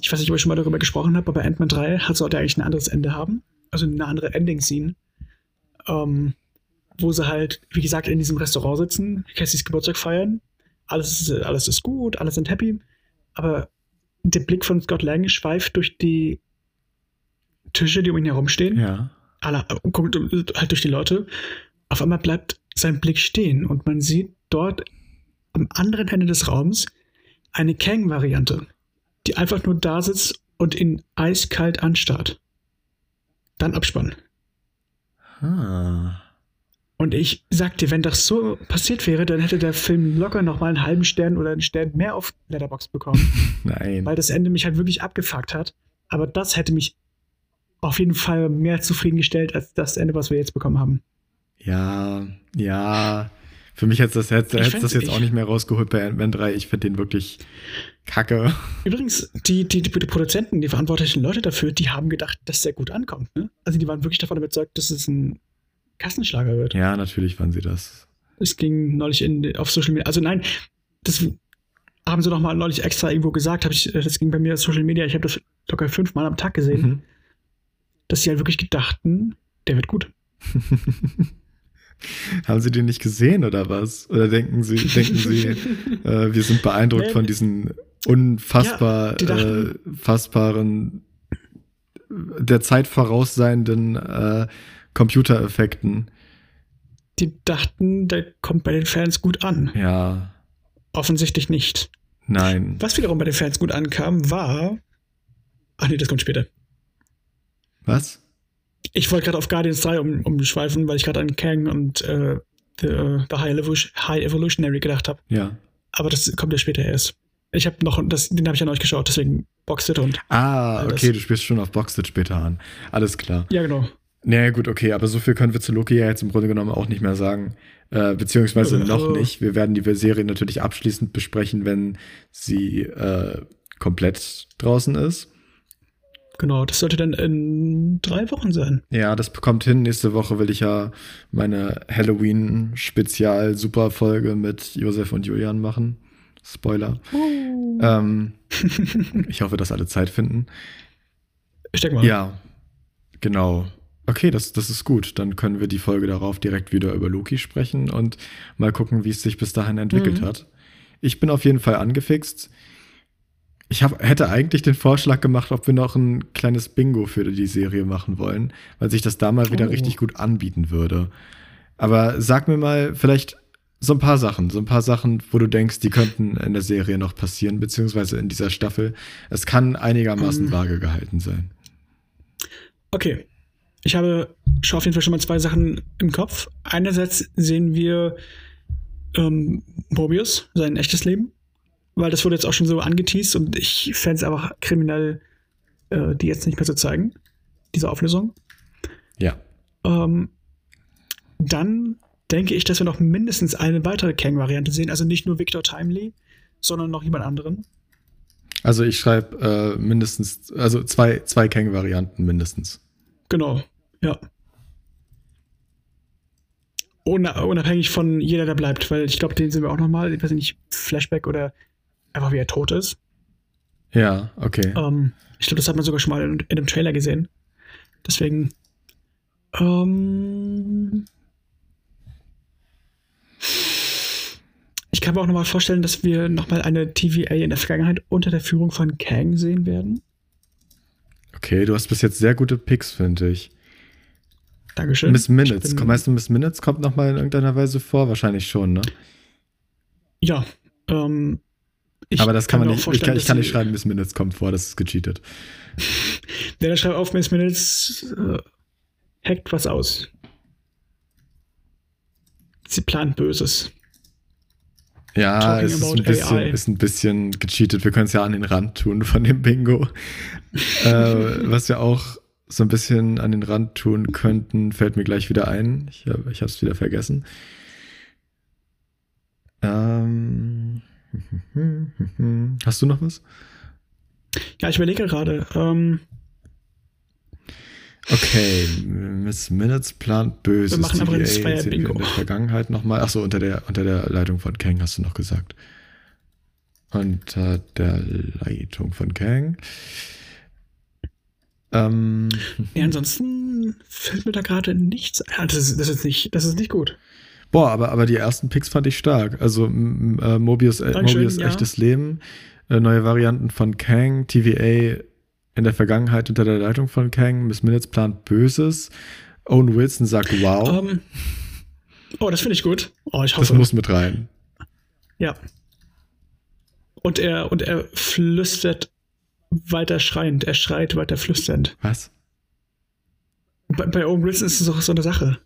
Ich weiß nicht, ob ich schon mal darüber gesprochen habe, aber Ant-Man 3 hat, sollte eigentlich ein anderes Ende haben. Also eine andere Ending-Scene. Ähm, wo sie halt, wie gesagt, in diesem Restaurant sitzen, Cassys Geburtstag feiern. Alles alles ist gut, alle sind happy. Aber der Blick von Scott Lang schweift durch die Tische, die um ihn herumstehen. Ja. Alle, guckt halt durch die Leute. Auf einmal bleibt sein Blick stehen und man sieht dort am anderen Ende des Raums eine Kang-Variante, die einfach nur da sitzt und ihn eiskalt anstarrt. Dann Abspann. Ah. Und ich sag dir, wenn das so passiert wäre, dann hätte der Film locker noch mal einen halben Stern oder einen Stern mehr auf Letterbox bekommen. Nein. Weil das Ende mich halt wirklich abgefuckt hat. Aber das hätte mich auf jeden Fall mehr zufriedengestellt als das Ende, was wir jetzt bekommen haben. Ja, ja. Für mich hätte das, hätte, hätte das jetzt auch nicht mehr rausgeholt bei Ant-Man 3. Ich finde den wirklich kacke. Übrigens, die, die, die, Produzenten, die verantwortlichen Leute dafür, die haben gedacht, dass der gut ankommt. Ne? Also die waren wirklich davon überzeugt, dass es ein Kassenschlager wird. Ja, natürlich waren sie das. Es ging neulich in, auf Social Media. Also nein, das haben sie doch mal neulich extra irgendwo gesagt. Hab ich, das ging bei mir auf Social Media. Ich habe das locker fünfmal am Tag gesehen, mhm. dass sie halt wirklich gedachten, der wird gut. Haben Sie den nicht gesehen oder was? Oder denken Sie, denken Sie, äh, wir sind beeindruckt von diesen unfassbar ja, äh, fassbaren, der Zeit vorausseienden äh, Computereffekten. Die dachten, der kommt bei den Fans gut an. Ja. Offensichtlich nicht. Nein. Was wiederum bei den Fans gut ankam, war. Ach nee, das kommt später. Was? Ich wollte gerade auf Guardians 3 um, umschweifen, weil ich gerade an Kang und äh, The, The High, Evolution, High Evolutionary gedacht habe. Ja. Aber das kommt ja später erst. Ich habe noch, das, den habe ich ja noch nicht geschaut, deswegen Boxed und. Ah, okay, du spielst schon auf Boxed später an. Alles klar. Ja, genau. Naja, gut, okay, aber so viel können wir zu Loki ja jetzt im Grunde genommen auch nicht mehr sagen. Äh, beziehungsweise äh, noch nicht. Wir werden die Serie natürlich abschließend besprechen, wenn sie äh, komplett draußen ist. Genau, das sollte dann in drei Wochen sein. Ja, das kommt hin. Nächste Woche will ich ja meine Halloween-Spezial-Super-Folge mit Josef und Julian machen. Spoiler. Oh. Ähm, ich hoffe, dass alle Zeit finden. Ich denke mal. Ja, genau. Okay, das, das ist gut. Dann können wir die Folge darauf direkt wieder über Loki sprechen und mal gucken, wie es sich bis dahin entwickelt mhm. hat. Ich bin auf jeden Fall angefixt. Ich hab, hätte eigentlich den Vorschlag gemacht, ob wir noch ein kleines Bingo für die Serie machen wollen, weil sich das da mal wieder oh. richtig gut anbieten würde. Aber sag mir mal, vielleicht so ein paar Sachen, so ein paar Sachen, wo du denkst, die könnten in der Serie noch passieren, beziehungsweise in dieser Staffel. Es kann einigermaßen um. vage gehalten sein. Okay, ich habe schon auf jeden Fall schon mal zwei Sachen im Kopf. Einerseits sehen wir ähm, Mobius, sein echtes Leben, weil das wurde jetzt auch schon so angeteased und ich fände es einfach kriminell, äh, die jetzt nicht mehr zu zeigen, diese Auflösung. Ja. Ähm, dann denke ich, dass wir noch mindestens eine weitere Kang-Variante sehen, also nicht nur Victor Timely, sondern noch jemand anderen. Also ich schreibe äh, mindestens, also zwei, zwei Kang-Varianten mindestens. Genau. Ja. unabhängig von jeder, der bleibt, weil ich glaube, den sehen wir auch nochmal, ich weiß nicht, Flashback oder einfach wie er tot ist. Ja, okay. Ähm, ich glaube, das hat man sogar schon mal in, in dem Trailer gesehen. Deswegen. Ähm, ich kann mir auch nochmal vorstellen, dass wir nochmal eine TVA in der Vergangenheit unter der Führung von Kang sehen werden. Okay, du hast bis jetzt sehr gute Picks, finde ich. Dankeschön. Miss Minutes. Bin, weißt du, Miss Minutes kommt noch mal in irgendeiner Weise vor? Wahrscheinlich schon, ne? Ja. Ähm, Aber das kann, kann man nicht. Ich kann, ich kann nicht schreiben, Miss Minutes kommt vor, das ist gecheatet. Der, der schreibt auf Miss Minutes, äh, hackt was aus. Sie plant Böses. Ja, es ist ein, bisschen, ist ein, bisschen, gecheatet. Wir können es ja an den Rand tun von dem Bingo. äh, was ja auch so ein bisschen an den Rand tun könnten, fällt mir gleich wieder ein. Ich, ich habe es wieder vergessen. Ähm, hast du noch was? Ja, ich überlege gerade. Ähm, okay, Miss Minutes plant böse. Wir machen aber ein Bingo. In der Vergangenheit nochmal. Achso, unter der, unter der Leitung von Kang hast du noch gesagt. Unter der Leitung von Kang. Ähm, ja, ansonsten fällt mir da gerade nichts ein. Das ist, das ist, nicht, das ist nicht gut. Boah, aber, aber die ersten Picks fand ich stark. Also äh, Mobius, äh, Mobius ja. echtes Leben, äh, neue Varianten von Kang, TVA in der Vergangenheit unter der Leitung von Kang, Miss Minutes plant Böses, Owen Wilson sagt wow. Um, ähm, oh, das finde ich gut. Oh, ich hoffe. Das muss mit rein. Ja. Und er, und er flüstert weiter schreiend, er schreit weiter flüsternd. Was? Bei, bei Owen Wilson ist es auch so eine Sache,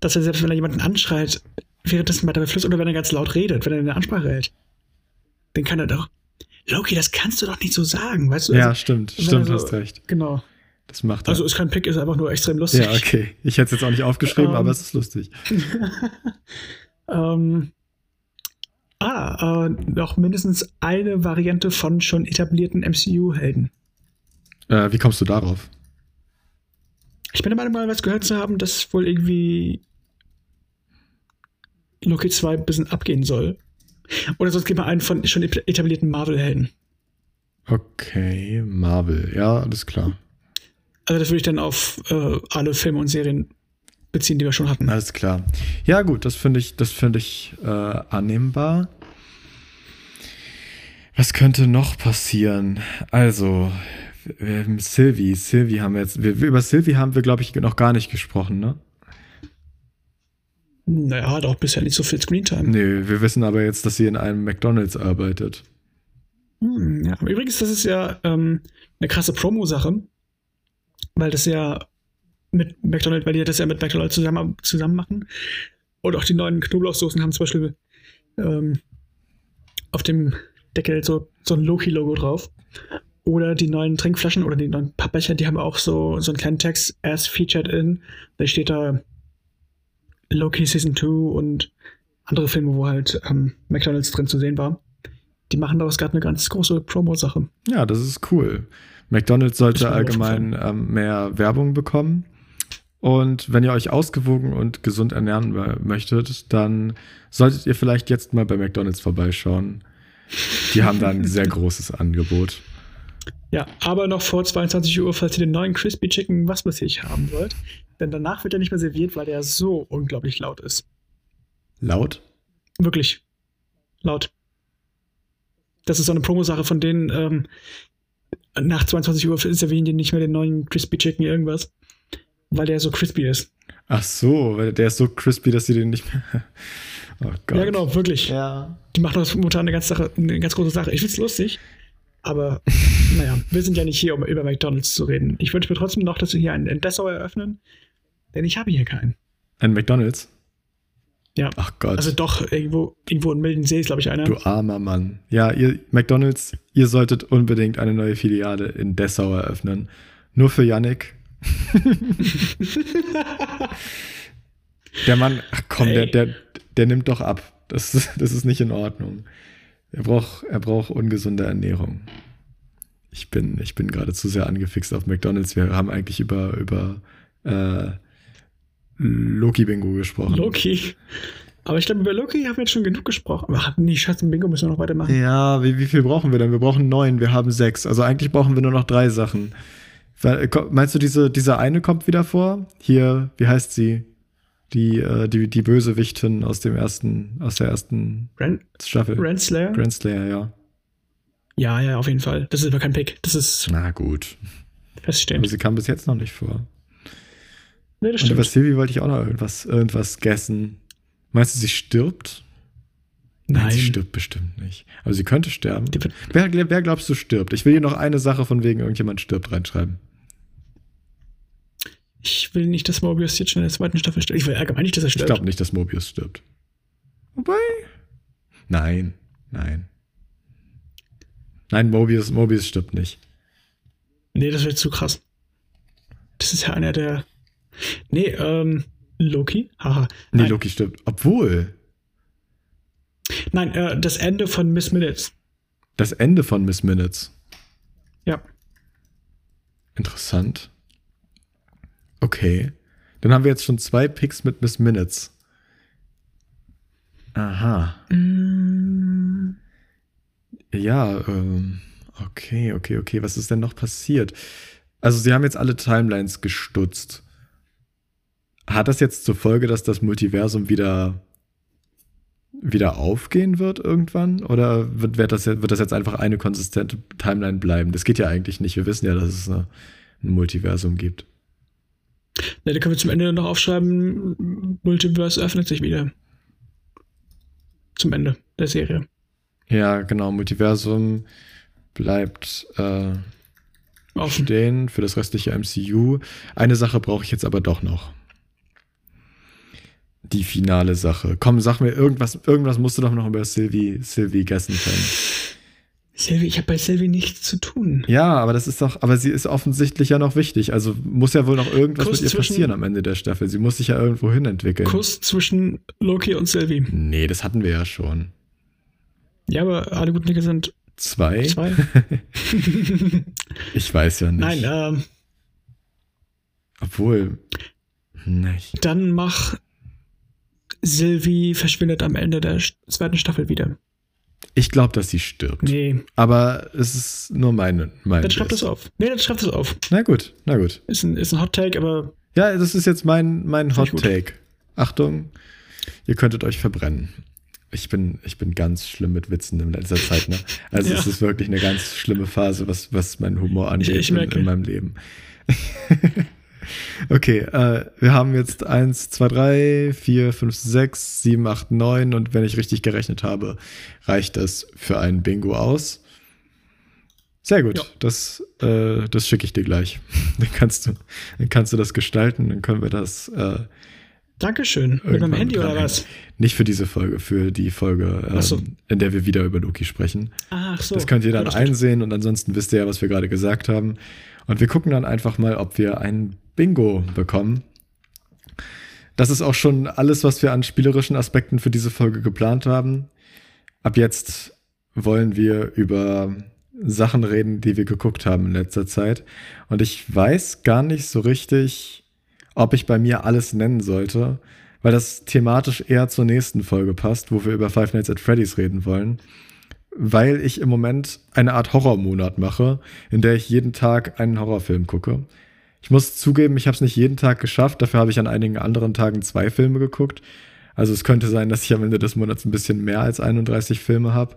dass er selbst wenn er jemanden anschreit, währenddessen weiter flüstert oder wenn er ganz laut redet, wenn er eine Ansprache hält, den kann er doch. Loki, das kannst du doch nicht so sagen, weißt du? Ja, also, stimmt, stimmt, so, hast recht. Genau. Das macht er. Also ist kein Pick, ist einfach nur extrem lustig. Ja, okay. Ich hätte es jetzt auch nicht aufgeschrieben, um, aber es ist lustig. ähm, Ah, äh, noch mindestens eine Variante von schon etablierten MCU-Helden. Äh, wie kommst du darauf? Ich bin der Meinung, mal was gehört zu haben, dass wohl irgendwie Loki 2 ein bisschen abgehen soll. Oder sonst gibt man einen von schon etablierten Marvel-Helden. Okay, Marvel, ja, alles klar. Also das würde ich dann auf äh, alle Filme und Serien beziehen, die wir schon hatten. Alles klar. Ja, gut, das finde ich, das finde ich äh, annehmbar. Was könnte noch passieren? Also, ähm, Sylvie, Sylvie haben wir jetzt, wir, über Sylvie haben wir, glaube ich, noch gar nicht gesprochen, ne? Naja, hat auch bisher nicht so viel Screentime. Nee, wir wissen aber jetzt, dass sie in einem McDonalds arbeitet. Hm, ja. Übrigens, das ist ja ähm, eine krasse Promo-Sache, weil das ja mit McDonald's, weil die das ja mit McDonald's zusammen, zusammen machen. Und auch die neuen Knoblauchsoßen haben zum Beispiel ähm, auf dem Deckel so, so ein Loki-Logo drauf. Oder die neuen Trinkflaschen oder die neuen Pappbecher, die haben auch so, so einen kleinen Text, as featured in. Da steht da Loki Season 2 und andere Filme, wo halt ähm, McDonalds drin zu sehen war. Die machen daraus gerade eine ganz große Promo-Sache. Ja, das ist cool. McDonalds sollte allgemein ähm, mehr Werbung bekommen. Und wenn ihr euch ausgewogen und gesund ernähren möchtet, dann solltet ihr vielleicht jetzt mal bei McDonalds vorbeischauen. Die haben da ein sehr großes Angebot. Ja, aber noch vor 22 Uhr, falls ihr den neuen Crispy Chicken was weiß ich haben wollt. Denn danach wird er nicht mehr serviert, weil der so unglaublich laut ist. Laut? Wirklich. Laut. Das ist so eine Promo-Sache von denen, ähm, nach 22 Uhr servieren die nicht mehr den neuen Crispy Chicken irgendwas weil der so crispy ist. Ach so, weil der ist so crispy, dass sie den nicht mehr. Oh Gott. Ja, genau, wirklich. Ja. Die machen das momentan eine ganz, Sache, eine ganz große Sache. Ich find's lustig, aber naja, wir sind ja nicht hier, um über McDonalds zu reden. Ich wünsche mir trotzdem noch, dass wir hier einen, einen Dessau eröffnen, denn ich habe hier keinen. Ein McDonalds? Ja. Ach Gott. Also doch, irgendwo, irgendwo in Mildensee ist, glaube ich, einer. Du armer Mann. Ja, ihr McDonalds, ihr solltet unbedingt eine neue Filiale in Dessau eröffnen. Nur für Yannick der Mann, ach komm, der, der, der nimmt doch ab. Das, das ist nicht in Ordnung. Er braucht, er braucht ungesunde Ernährung. Ich bin, ich bin gerade zu sehr angefixt auf McDonalds. Wir haben eigentlich über, über äh, Loki-Bingo gesprochen. Loki. Aber ich glaube, über Loki haben wir jetzt schon genug gesprochen. Ach, nee, Schatz, Bingo müssen wir noch weitermachen. Ja, wie, wie viel brauchen wir denn? Wir brauchen neun, wir haben sechs. Also eigentlich brauchen wir nur noch drei Sachen. Meinst du, diese, diese eine kommt wieder vor? Hier, wie heißt sie? Die, äh, die, die Bösewichtin aus dem ersten, aus der ersten Ren Staffel. Renslayer? Renslayer, ja. Ja, ja, auf jeden Fall. Das ist aber kein Pick. Das ist. Na gut. Feststehend. Aber sie kam bis jetzt noch nicht vor. Nee, das stimmt. Und über Sylvie wollte ich auch noch irgendwas, irgendwas gessen. Meinst du, sie stirbt? Nein. Nein. Sie stirbt bestimmt nicht. Aber sie könnte sterben. Wer, wer glaubst du stirbt? Ich will hier noch eine Sache von wegen irgendjemand stirbt reinschreiben. Ich will nicht, dass Mobius jetzt schon in der zweiten Staffel stirbt. Ich will allgemein nicht, dass er stirbt. Ich glaube nicht, dass Mobius stirbt. Wobei. Nein, nein. Nein, Mobius, Mobius stirbt nicht. Nee, das wäre zu krass. Das ist ja einer der. Nee, ähm, Loki? Haha. Nee, Loki stirbt. Obwohl. Nein, äh, das Ende von Miss Minutes. Das Ende von Miss Minutes. Ja. Interessant. Okay. Dann haben wir jetzt schon zwei Picks mit Miss Minutes. Aha. Mm. Ja, ähm, okay, okay, okay. Was ist denn noch passiert? Also, sie haben jetzt alle Timelines gestutzt. Hat das jetzt zur Folge, dass das Multiversum wieder, wieder aufgehen wird irgendwann? Oder wird, wird, das, wird das jetzt einfach eine konsistente Timeline bleiben? Das geht ja eigentlich nicht. Wir wissen ja, dass es eine, ein Multiversum gibt. Ne, da können wir zum Ende noch aufschreiben, Multiverse öffnet sich wieder. Zum Ende der Serie. Ja, genau, Multiversum bleibt äh, stehen für das restliche MCU. Eine Sache brauche ich jetzt aber doch noch. Die finale Sache. Komm, sag mir irgendwas, irgendwas musst du doch noch über Sylvie, Sylvie Gessen können. Sylvie, ich habe bei Sylvie nichts zu tun. Ja, aber das ist doch, aber sie ist offensichtlich ja noch wichtig. Also muss ja wohl noch irgendwas Kuss mit ihr passieren am Ende der Staffel. Sie muss sich ja irgendwo hin entwickeln. Kuss zwischen Loki und Sylvie. Nee, das hatten wir ja schon. Ja, aber alle guten Dinge sind zwei. Zwei. ich weiß ja nicht. Nein, ähm. Obwohl. Nicht. Dann mach Sylvie verschwindet am Ende der zweiten Staffel wieder. Ich glaube, dass sie stirbt. Nee. Aber es ist nur meine. meine dann schreibt das auf. Nee, dann schreibt das auf. Na gut, na gut. Ist ein, ist ein Hot Take, aber. Ja, das ist jetzt mein, mein Hot Take. Achtung, ihr könntet euch verbrennen. ich bin, ich bin ganz schlimm mit Witzen in letzter Zeit. Ne? Also ja. es ist wirklich eine ganz schlimme Phase, was, was meinen Humor angeht ich, ich in, in, meinem Leben. okay, äh, wir haben jetzt eins, zwei, drei, vier, fünf, sechs, sieben, acht, neun und wenn ich richtig gerechnet habe, reicht das für ein Bingo aus. Sehr gut, ja. das, äh, das schicke ich dir gleich. dann kannst du, dann kannst du das gestalten, dann können wir das äh, Dankeschön. Mit meinem Handy oder was? Nicht für diese Folge, für die Folge, ähm, so. in der wir wieder über Loki sprechen. Ach so. Das könnt ihr dann ja, einsehen und ansonsten wisst ihr ja, was wir gerade gesagt haben. Und wir gucken dann einfach mal, ob wir ein Bingo bekommen. Das ist auch schon alles, was wir an spielerischen Aspekten für diese Folge geplant haben. Ab jetzt wollen wir über Sachen reden, die wir geguckt haben in letzter Zeit. Und ich weiß gar nicht so richtig, ob ich bei mir alles nennen sollte, weil das thematisch eher zur nächsten Folge passt, wo wir über Five Nights at Freddy's reden wollen. Weil ich im Moment eine Art Horrormonat mache, in der ich jeden Tag einen Horrorfilm gucke. Ich muss zugeben, ich habe es nicht jeden Tag geschafft, dafür habe ich an einigen anderen Tagen zwei Filme geguckt. Also es könnte sein, dass ich am Ende des Monats ein bisschen mehr als 31 Filme habe.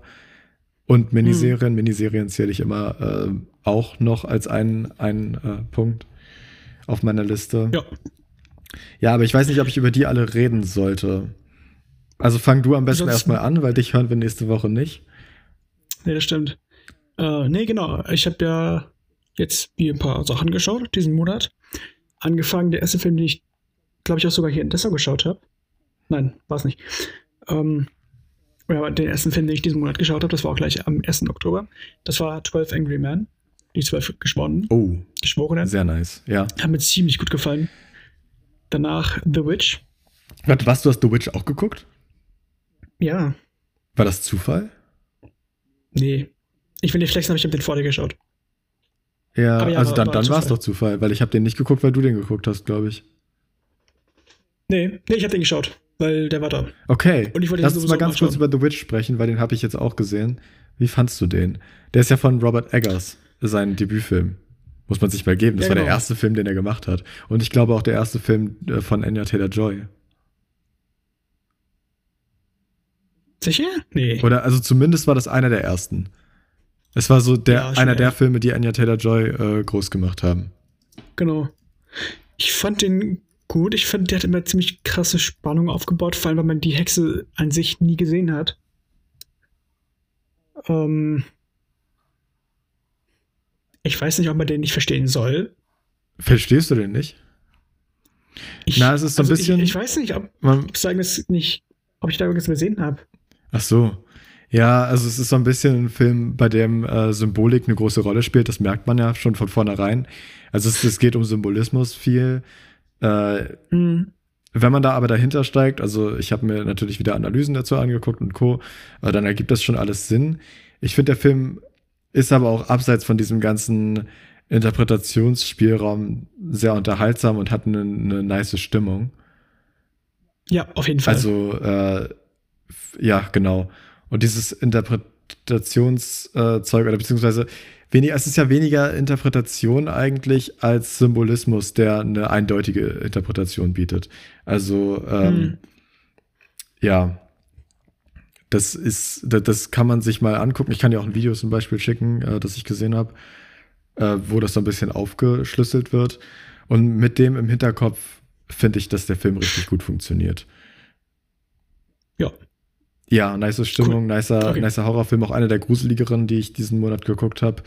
Und Miniserien, hm. Miniserien zähle ich immer äh, auch noch als einen, einen äh, Punkt auf meiner Liste. Ja. Ja, aber ich weiß nicht, ob ich über die alle reden sollte. Also fang du am besten erstmal an, weil dich hören wir nächste Woche nicht. Nee, das stimmt. Äh, nee, genau. Ich habe ja jetzt wie ein paar Sachen geschaut diesen Monat. Angefangen, der erste Film, den ich, glaube ich, auch sogar hier in Dessau geschaut habe. Nein, war es nicht. Ähm, ja, den ersten Film, den ich diesen Monat geschaut habe, das war auch gleich am 1. Oktober. Das war 12 Angry Men die zwölf Geschworenen. Oh. Geschworenen. Sehr nice, ja. Hat mir ziemlich gut gefallen. Danach The Witch. Warte, was, du hast The Witch auch geguckt? Ja. War das Zufall? Nee. Ich will nicht flexen, aber ich habe den vor dir geschaut. Ja, also dann, war dann war es doch Zufall, weil ich habe den nicht geguckt, weil du den geguckt hast, glaube ich. Nee, nee, ich habe den geschaut, weil der war da. Okay. Und ich wollte Lass uns mal ganz kurz über The Witch sprechen, weil den habe ich jetzt auch gesehen. Wie fandst du den? Der ist ja von Robert Eggers sein Debütfilm. Muss man sich mal geben. Das ja, war genau. der erste Film, den er gemacht hat. Und ich glaube auch der erste Film äh, von Anya Taylor Joy. Sicher? Nee. Oder also zumindest war das einer der ersten. Es war so der, ja, einer der Filme, die Anya Taylor Joy äh, groß gemacht haben. Genau. Ich fand den gut. Ich fand, der hat immer ziemlich krasse Spannung aufgebaut, vor allem, weil man die Hexe an sich nie gesehen hat. Ähm, ich weiß nicht, ob man den nicht verstehen soll. Verstehst du den nicht? Ich, Na, es ist so ein also bisschen. Ich, ich, weiß nicht, ob, man, ob, nicht, ob ich da irgendwas übersehen habe. Ach so. Ja, also es ist so ein bisschen ein Film, bei dem äh, Symbolik eine große Rolle spielt. Das merkt man ja schon von vornherein. Also es, es geht um Symbolismus viel. Äh, mhm. Wenn man da aber dahinter steigt, also ich habe mir natürlich wieder Analysen dazu angeguckt und Co., äh, dann ergibt das schon alles Sinn. Ich finde, der Film ist aber auch abseits von diesem ganzen Interpretationsspielraum sehr unterhaltsam und hat eine, eine nice Stimmung. Ja, auf jeden Fall. Also, äh, ja, genau. Und dieses Interpretationszeug oder beziehungsweise weniger, es ist ja weniger Interpretation eigentlich als Symbolismus, der eine eindeutige Interpretation bietet. Also, ähm, hm. ja, das ist, das, das, kann man sich mal angucken. Ich kann dir auch ein Video zum Beispiel schicken, äh, das ich gesehen habe, äh, wo das so ein bisschen aufgeschlüsselt wird. Und mit dem im Hinterkopf finde ich, dass der Film richtig gut funktioniert. Ja. Nice Stimmung, cool. nicer, okay. nicer Horrorfilm, auch einer der gruseligeren, die ich diesen Monat geguckt habe.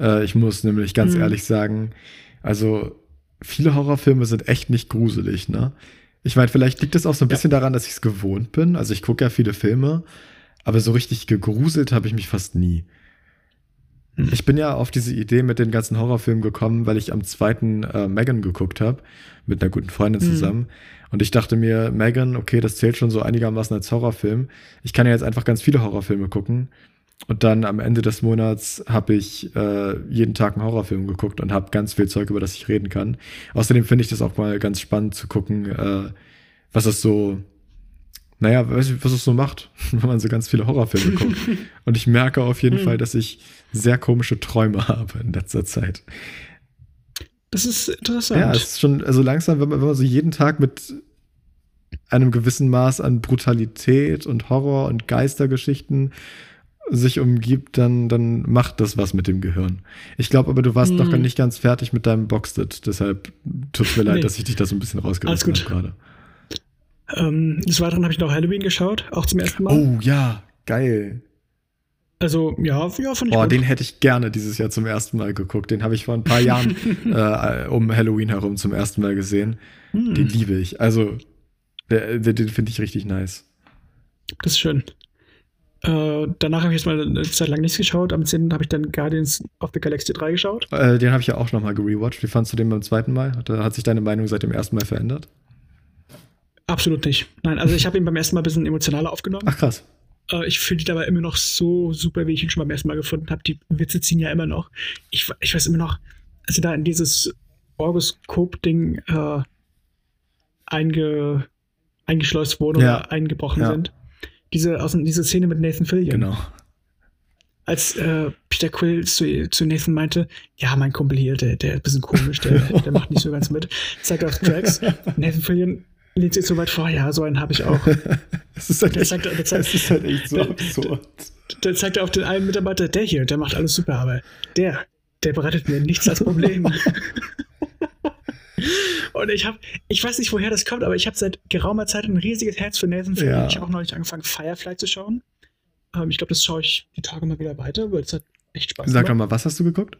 Äh, ich muss nämlich ganz mhm. ehrlich sagen, also viele Horrorfilme sind echt nicht gruselig, ne? Ich meine, vielleicht liegt es auch so ein bisschen ja. daran, dass ich es gewohnt bin. Also ich gucke ja viele Filme, aber so richtig gegruselt habe ich mich fast nie. Hm. Ich bin ja auf diese Idee mit den ganzen Horrorfilmen gekommen, weil ich am zweiten äh, Megan geguckt habe, mit einer guten Freundin hm. zusammen. Und ich dachte mir, Megan, okay, das zählt schon so einigermaßen als Horrorfilm. Ich kann ja jetzt einfach ganz viele Horrorfilme gucken. Und dann am Ende des Monats habe ich äh, jeden Tag einen Horrorfilm geguckt und habe ganz viel Zeug, über das ich reden kann. Außerdem finde ich das auch mal ganz spannend zu gucken, äh, was es so, naja, was, was es so macht, wenn man so ganz viele Horrorfilme guckt. und ich merke auf jeden hm. Fall, dass ich sehr komische Träume habe in letzter Zeit. Das ist interessant. Ja, es ist schon, also langsam, wenn man, wenn man so jeden Tag mit einem gewissen Maß an Brutalität und Horror und Geistergeschichten sich umgibt, dann, dann macht das was mit dem Gehirn. Ich glaube aber, du warst hm. noch nicht ganz fertig mit deinem Boxed. Deshalb tut mir leid, nee. dass ich dich da so ein bisschen rausgelassen habe gerade. Ähm, des Weiteren habe ich noch Halloween geschaut, auch zum ersten Mal. Oh ja, geil. Also, ja, ja, fand ich. Boah, den hätte ich gerne dieses Jahr zum ersten Mal geguckt. Den habe ich vor ein paar Jahren äh, um Halloween herum zum ersten Mal gesehen. Hm. Den liebe ich. Also, den, den finde ich richtig nice. Das ist schön. Äh, danach habe ich jetzt mal eine Zeit lang nichts geschaut. Am 10. habe ich dann Guardians of the Galaxy 3 geschaut. Äh, den habe ich ja auch nochmal gerewatcht. Wie fandest du den beim zweiten Mal? Hat, hat sich deine Meinung seit dem ersten Mal verändert? Absolut nicht. Nein, also ich habe ihn beim ersten Mal ein bisschen emotionaler aufgenommen. Ach krass. Äh, ich finde ihn dabei immer noch so super, wie ich ihn schon beim ersten Mal gefunden habe. Die Witze ziehen ja immer noch. Ich, ich weiß immer noch, als sie da in dieses Orgoskop-Ding äh, einge, eingeschleust wurden ja. oder eingebrochen ja. sind diese, aus, diese Szene mit Nathan Fillion. Genau. Als äh, Peter Quill zu, zu Nathan meinte, ja, mein Kumpel hier, der, der ist ein bisschen komisch, der, der macht nicht so ganz mit. Zeigt auf Tracks. Nathan Fillion lehnt sich so weit vor, ja, so einen habe ich auch. das, ist halt, echt, zeigt, der zeigt, das ist halt echt so der, absurd. Der, der zeigt auf den einen Mitarbeiter, der hier, der macht alles super, aber der, der bereitet mir nichts als Problem. Und ich habe, ich weiß nicht, woher das kommt, aber ich habe seit geraumer Zeit ein riesiges Herz für Nathan Fillion. Ja. Ich habe auch neulich angefangen, Firefly zu schauen. Ähm, ich glaube, das schaue ich die Tage mal wieder weiter, weil es hat echt Spaß Sag doch mal, was hast du geguckt?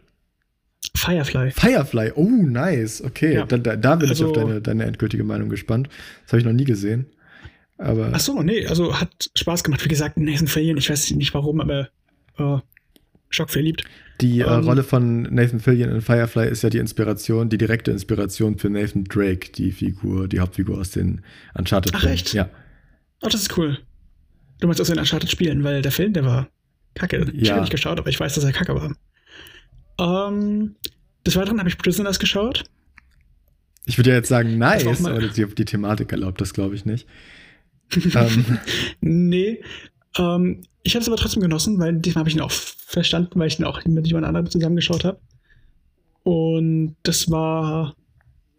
Firefly. Firefly, oh, nice. Okay, ja. da, da, da, bin also, ich auf deine, deine endgültige Meinung gespannt. Das habe ich noch nie gesehen. Aber Ach so, nee, also hat Spaß gemacht. Wie gesagt, Nathan Fillion, ich weiß nicht warum, aber äh, schockverliebt. Die äh, um, Rolle von Nathan Fillion in Firefly ist ja die Inspiration, die direkte Inspiration für Nathan Drake, die Figur, die Hauptfigur aus den Uncharted Ach, echt? Ja. Oh, das ist cool. Du meinst aus den Uncharted Spielen, weil der Film, der war kacke. Ich habe nicht geschaut, aber ich weiß, dass er kacke war. Um, des Weiteren habe ich Prisoners geschaut. Ich würde ja jetzt sagen, nice, aber die, die Thematik erlaubt das, glaube ich, nicht. ähm. Nee, ähm, ich habe es aber trotzdem genossen, weil diesmal habe ich ihn auch verstanden, weil ich ihn auch mit jemand anderem zusammengeschaut habe. Und das war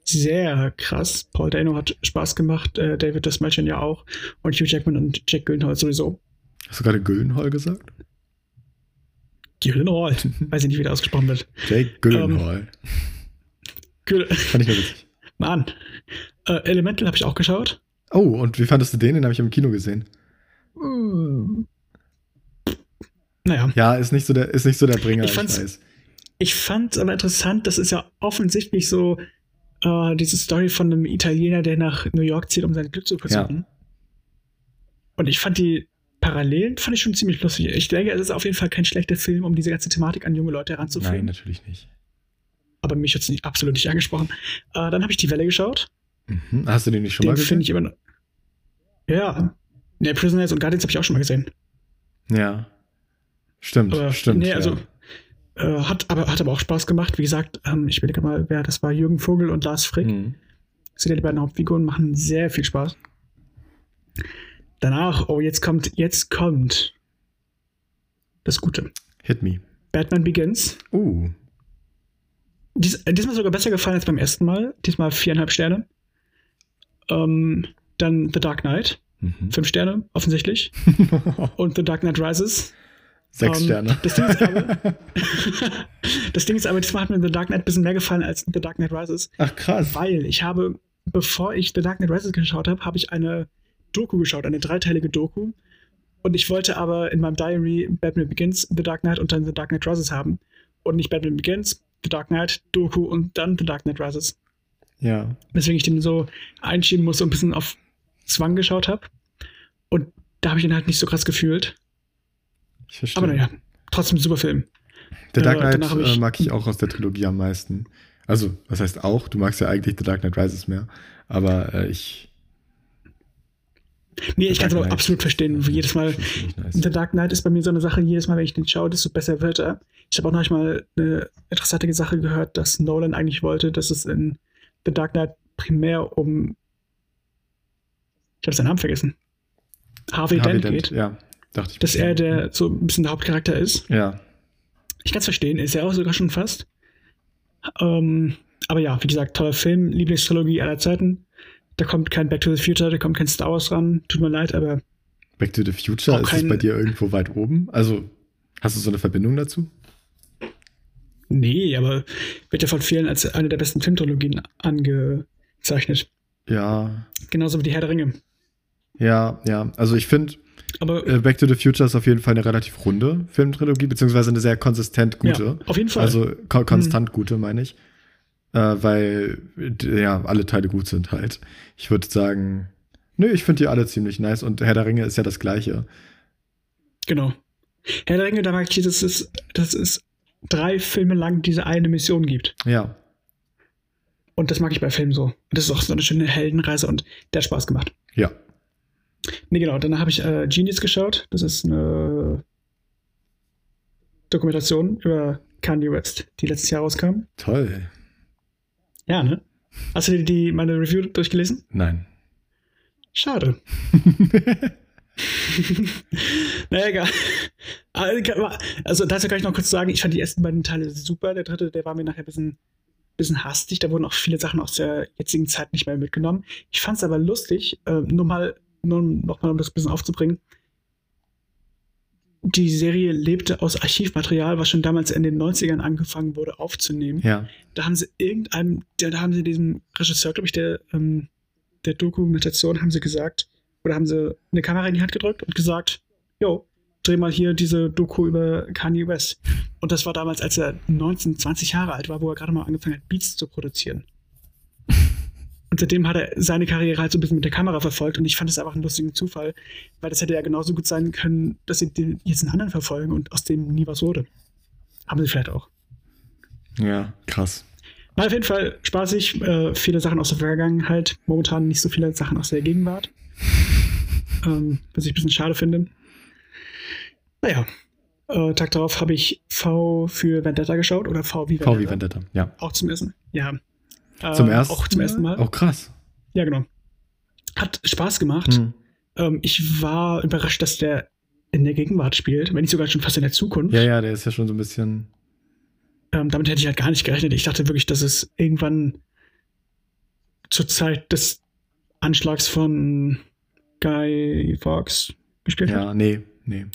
sehr krass. Paul Dano hat Spaß gemacht, äh, David Desmalchin ja auch und Hugh Jackman und Jack Gyllenhaal sowieso. Hast du gerade Gyllenhaal gesagt? Gyllenhaal. Weiß ich nicht, wie der ausgesprochen wird. Jake Gyllenhaal. Ähm, Fand ich mir witzig. Mann. Äh, Elemental habe ich auch geschaut. Oh, und wie fandest du den? Den habe ich im Kino gesehen. Hm. Naja. Ja, ist nicht so der, ist nicht so der Bringer, ich, fand's, ich, ich fand aber interessant, das ist ja offensichtlich so äh, diese Story von einem Italiener, der nach New York zieht, um sein Glück zu versuchen. Ja. Und ich fand die Parallelen fand ich schon ziemlich lustig. Ich denke, es ist auf jeden Fall kein schlechter Film, um diese ganze Thematik an junge Leute heranzuführen. Nein, natürlich nicht. Aber mich hat es absolut nicht angesprochen. Äh, dann habe ich die Welle geschaut. Mhm. Hast du den nicht schon den mal gesehen? finde ich immer. Ja. Ne, Prisoners und Guardians habe ich auch schon mal gesehen. Ja. Stimmt, aber, stimmt. Nee, also ja. äh, hat, aber, hat aber auch Spaß gemacht. Wie gesagt, ähm, ich überlege mal, wer das war, Jürgen Vogel und Lars Frick. Mhm. Das sind ja die beiden Hauptfiguren, machen sehr viel Spaß. Danach, oh, jetzt kommt, jetzt kommt das Gute. Hit me. Batman Begins. Uh. Dies, diesmal sogar besser gefallen als beim ersten Mal. Diesmal viereinhalb Sterne. Ähm, dann The Dark Knight. Mhm. Fünf Sterne, offensichtlich. und The Dark Knight Rises. Sechs um, ähm, Sterne. Das Ding, ist aber, das Ding ist aber, diesmal hat mir The Dark Knight ein bisschen mehr gefallen als The Dark Knight Rises. Ach krass. Weil ich habe, bevor ich The Dark Knight Rises geschaut habe, habe ich eine Doku geschaut, eine dreiteilige Doku. Und ich wollte aber in meinem Diary Batman Begins, The Dark Knight und dann The Dark Knight Rises haben. Und nicht Batman Begins, The Dark Knight, Doku und dann The Dark Knight Rises. Ja. Weswegen ich den so einschieben muss, so ein bisschen auf Zwang geschaut habe. Und da habe ich ihn halt nicht so krass gefühlt. Ich verstehe. Aber naja, trotzdem super Film. Der Dark Knight äh, ich, mag ich auch aus der Trilogie am meisten. Also, was heißt auch? Du magst ja eigentlich The Dark Knight Rises mehr. Aber äh, ich. Nee, ich kann es aber absolut verstehen. Wie jedes Mal. Nice. The Dark Knight ist bei mir so eine Sache, jedes Mal, wenn ich den schaue, desto besser wird er. Ich habe auch noch mal eine interessante Sache gehört, dass Nolan eigentlich wollte, dass es in The Dark Knight primär um. Ich habe seinen Namen vergessen. Harvey, Harvey Dent, Dent geht. Ja. Dachte ich. Dass er der so ein bisschen der Hauptcharakter ist. Ja. Ich kann es verstehen, ist er auch sogar schon fast. Ähm, aber ja, wie gesagt, toller Film, Lieblingstrilogie aller Zeiten. Da kommt kein Back to the Future, da kommt kein Star Wars ran. Tut mir leid, aber. Back to the Future, ist es bei dir irgendwo weit oben? Also, hast du so eine Verbindung dazu? Nee, aber wird ja von vielen als eine der besten Filmtrilogien angezeichnet. Ja. Genauso wie die Herr der Ringe. Ja, ja. Also ich finde, äh, Back to the Future ist auf jeden Fall eine relativ runde Filmtrilogie, beziehungsweise eine sehr konsistent gute. Ja, auf jeden Fall. Also ko konstant mhm. gute, meine ich. Äh, weil ja, alle Teile gut sind halt. Ich würde sagen, nö, ich finde die alle ziemlich nice und Herr der Ringe ist ja das gleiche. Genau. Herr der Ringe, da merke ich, das ist, das ist drei Filme lang diese eine Mission gibt. Ja. Und das mag ich bei Filmen so. Das ist auch so eine schöne Heldenreise und der hat Spaß gemacht. Ja. Nee, genau. Dann habe ich äh, Genius geschaut. Das ist eine Dokumentation über Kanye West, die letztes Jahr rauskam. Toll. Ja, ne? Hast du die, meine Review durchgelesen? Nein. Schade. naja, egal. Also dazu kann ich noch kurz sagen, ich fand die ersten beiden Teile super. Der dritte, der war mir nachher ein bisschen, bisschen hastig. Da wurden auch viele Sachen aus der jetzigen Zeit nicht mehr mitgenommen. Ich fand es aber lustig, äh, nur mal, nur noch mal, um das ein bisschen aufzubringen. Die Serie lebte aus Archivmaterial, was schon damals in den 90ern angefangen wurde aufzunehmen. Ja. Da haben sie irgendeinem, da haben sie diesem Regisseur, glaube ich, der, ähm, der Dokumentation, haben sie gesagt, oder haben sie eine Kamera in die Hand gedrückt und gesagt, jo, dreh mal hier diese Doku über Kanye West. Und das war damals, als er 19, 20 Jahre alt war, wo er gerade mal angefangen hat, Beats zu produzieren. Und seitdem hat er seine Karriere halt so ein bisschen mit der Kamera verfolgt und ich fand es einfach einen lustigen Zufall, weil das hätte ja genauso gut sein können, dass sie den jetzt einen anderen verfolgen und aus dem nie was wurde. Haben sie vielleicht auch. Ja, krass. War auf jeden Fall spaßig, äh, viele Sachen aus der Vergangenheit, momentan nicht so viele Sachen aus der Gegenwart. ähm, was ich ein bisschen schade finde. Naja, äh, Tag darauf habe ich V für Vendetta geschaut oder V wie Vendetta. V wie Vendetta, ja. Auch zum ersten, ja. Zum ersten Auch zum ersten Mal. Auch oh, krass. Ja, genau. Hat Spaß gemacht. Hm. Ähm, ich war überrascht, dass der in der Gegenwart spielt, wenn nicht sogar schon fast in der Zukunft. Ja, ja, der ist ja schon so ein bisschen. Ähm, damit hätte ich halt gar nicht gerechnet. Ich dachte wirklich, dass es irgendwann zur Zeit des Anschlags von Guy Fawkes gespielt ja, hat. Ja, nee, nee.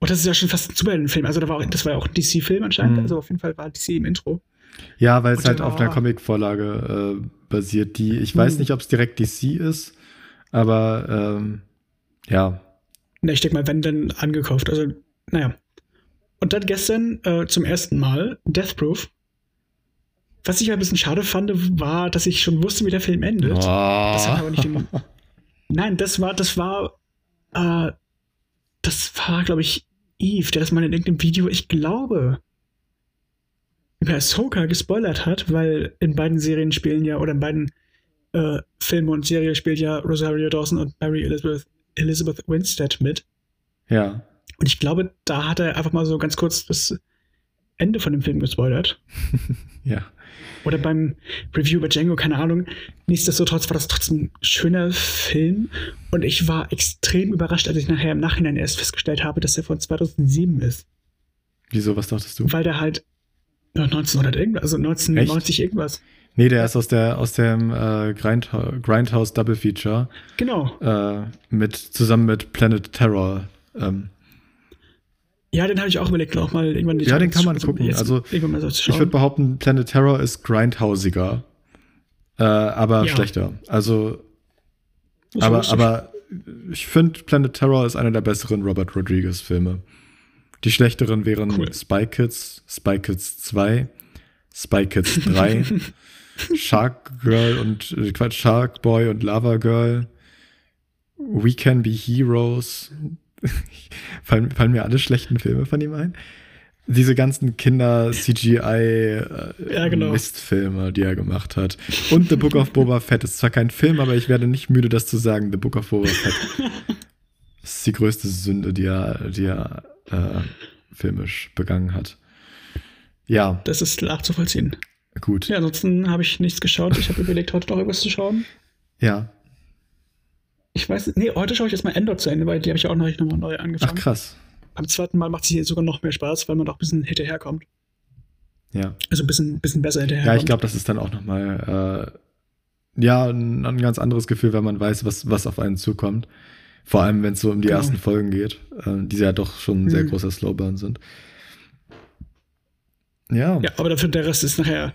Und das ist ja schon fast ein Superheldenfilm. Also da war auch, das war ja auch ein DC-Film anscheinend. Mhm. Also auf jeden Fall war DC im Intro. Ja, weil es halt auf einer Comic-Vorlage äh, basiert, die, ich mhm. weiß nicht, ob es direkt DC ist, aber ähm, ja. Na, ich denke mal, wenn dann angekauft. Also, naja. Und dann gestern äh, zum ersten Mal Death Proof. Was ich ein bisschen schade fand, war, dass ich schon wusste, wie der Film endet. Oh. Das hat aber nicht im, Nein, das war, das war, äh, das war, glaube ich, Eve, der das mal in irgendeinem Video, ich glaube, über Ahsoka gespoilert hat, weil in beiden Serien spielen ja, oder in beiden äh, Filmen und Serien spielt ja Rosario Dawson und Mary Elizabeth, Elizabeth Winstead mit. Ja. Und ich glaube, da hat er einfach mal so ganz kurz das Ende von dem Film gespoilert. ja. Oder beim Review über Django, keine Ahnung. Nichtsdestotrotz war das trotzdem ein schöner Film. Und ich war extrem überrascht, als ich nachher im Nachhinein erst festgestellt habe, dass er von 2007 ist. Wieso, was dachtest du? Weil der halt 1900 irgendwas, also 1990 Echt? irgendwas. Nee, der ist aus der aus dem äh, Grind, Grindhouse Double Feature. Genau. Äh, mit zusammen mit Planet Terror. Ähm, ja, den habe ich auch überlegt, auch mal irgendwann. Ja, den kann man gucken. Also, ich würde behaupten, Planet Terror ist grindhausiger, äh, aber ja. schlechter. Also, aber, aber ich finde, Planet Terror ist einer der besseren Robert Rodriguez-Filme. Die schlechteren wären cool. Spy Kids, Spy Kids 2, Spy Kids 3, Shark Girl und äh, Quatsch, Shark Boy und Lava Girl, We Can Be Heroes, fallen, fallen mir alle schlechten Filme von ihm ein. Diese ganzen Kinder-CGI-Mistfilme, äh, ja, genau. die er gemacht hat. Und The Book of Boba Fett ist zwar kein Film, aber ich werde nicht müde, das zu sagen. The Book of Boba Fett. Ist die größte Sünde, die er, die er äh, filmisch begangen hat. Ja. Das ist nachzuvollziehen. Gut. Ja, ansonsten habe ich nichts geschaut. Ich habe überlegt, heute noch irgendwas zu schauen. Ja. Ich weiß, nee, heute schaue ich erstmal Endor zu Ende, weil die habe ich auch noch nochmal neu angefangen. Ach, krass. Beim zweiten Mal macht es hier sogar noch mehr Spaß, weil man auch ein bisschen hinterherkommt. Ja. Also ein bisschen, bisschen besser hinterherkommt. Ja, ich glaube, das ist dann auch nochmal ja, ein, ein, ganz anderes Gefühl, wenn man weiß, was, was auf einen zukommt. Vor allem, wenn es so um die genau. ersten Folgen geht, äh, die ja doch schon ein sehr mhm. großer Slowburn sind. Ja. Ja, aber dafür der Rest ist nachher.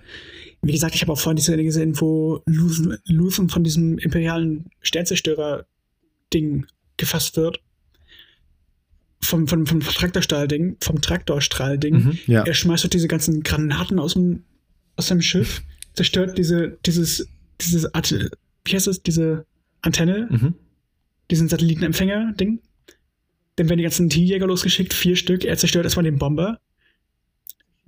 Wie gesagt, ich habe auch vorhin die Szene gesehen, wo Luthen von diesem imperialen Sternzerstörer-Ding gefasst wird. Vom, vom, vom Traktorstrahl-Ding, vom Traktorstrahl-Ding. Mhm, ja. Er schmeißt diese ganzen Granaten aus dem, aus seinem Schiff, zerstört diese, dieses, dieses Art, wie heißt es, diese Antenne, mhm. Diesen Satellitenempfänger-Ding. Dann werden die ganzen T-Jäger losgeschickt, vier Stück. Er zerstört erstmal den Bomber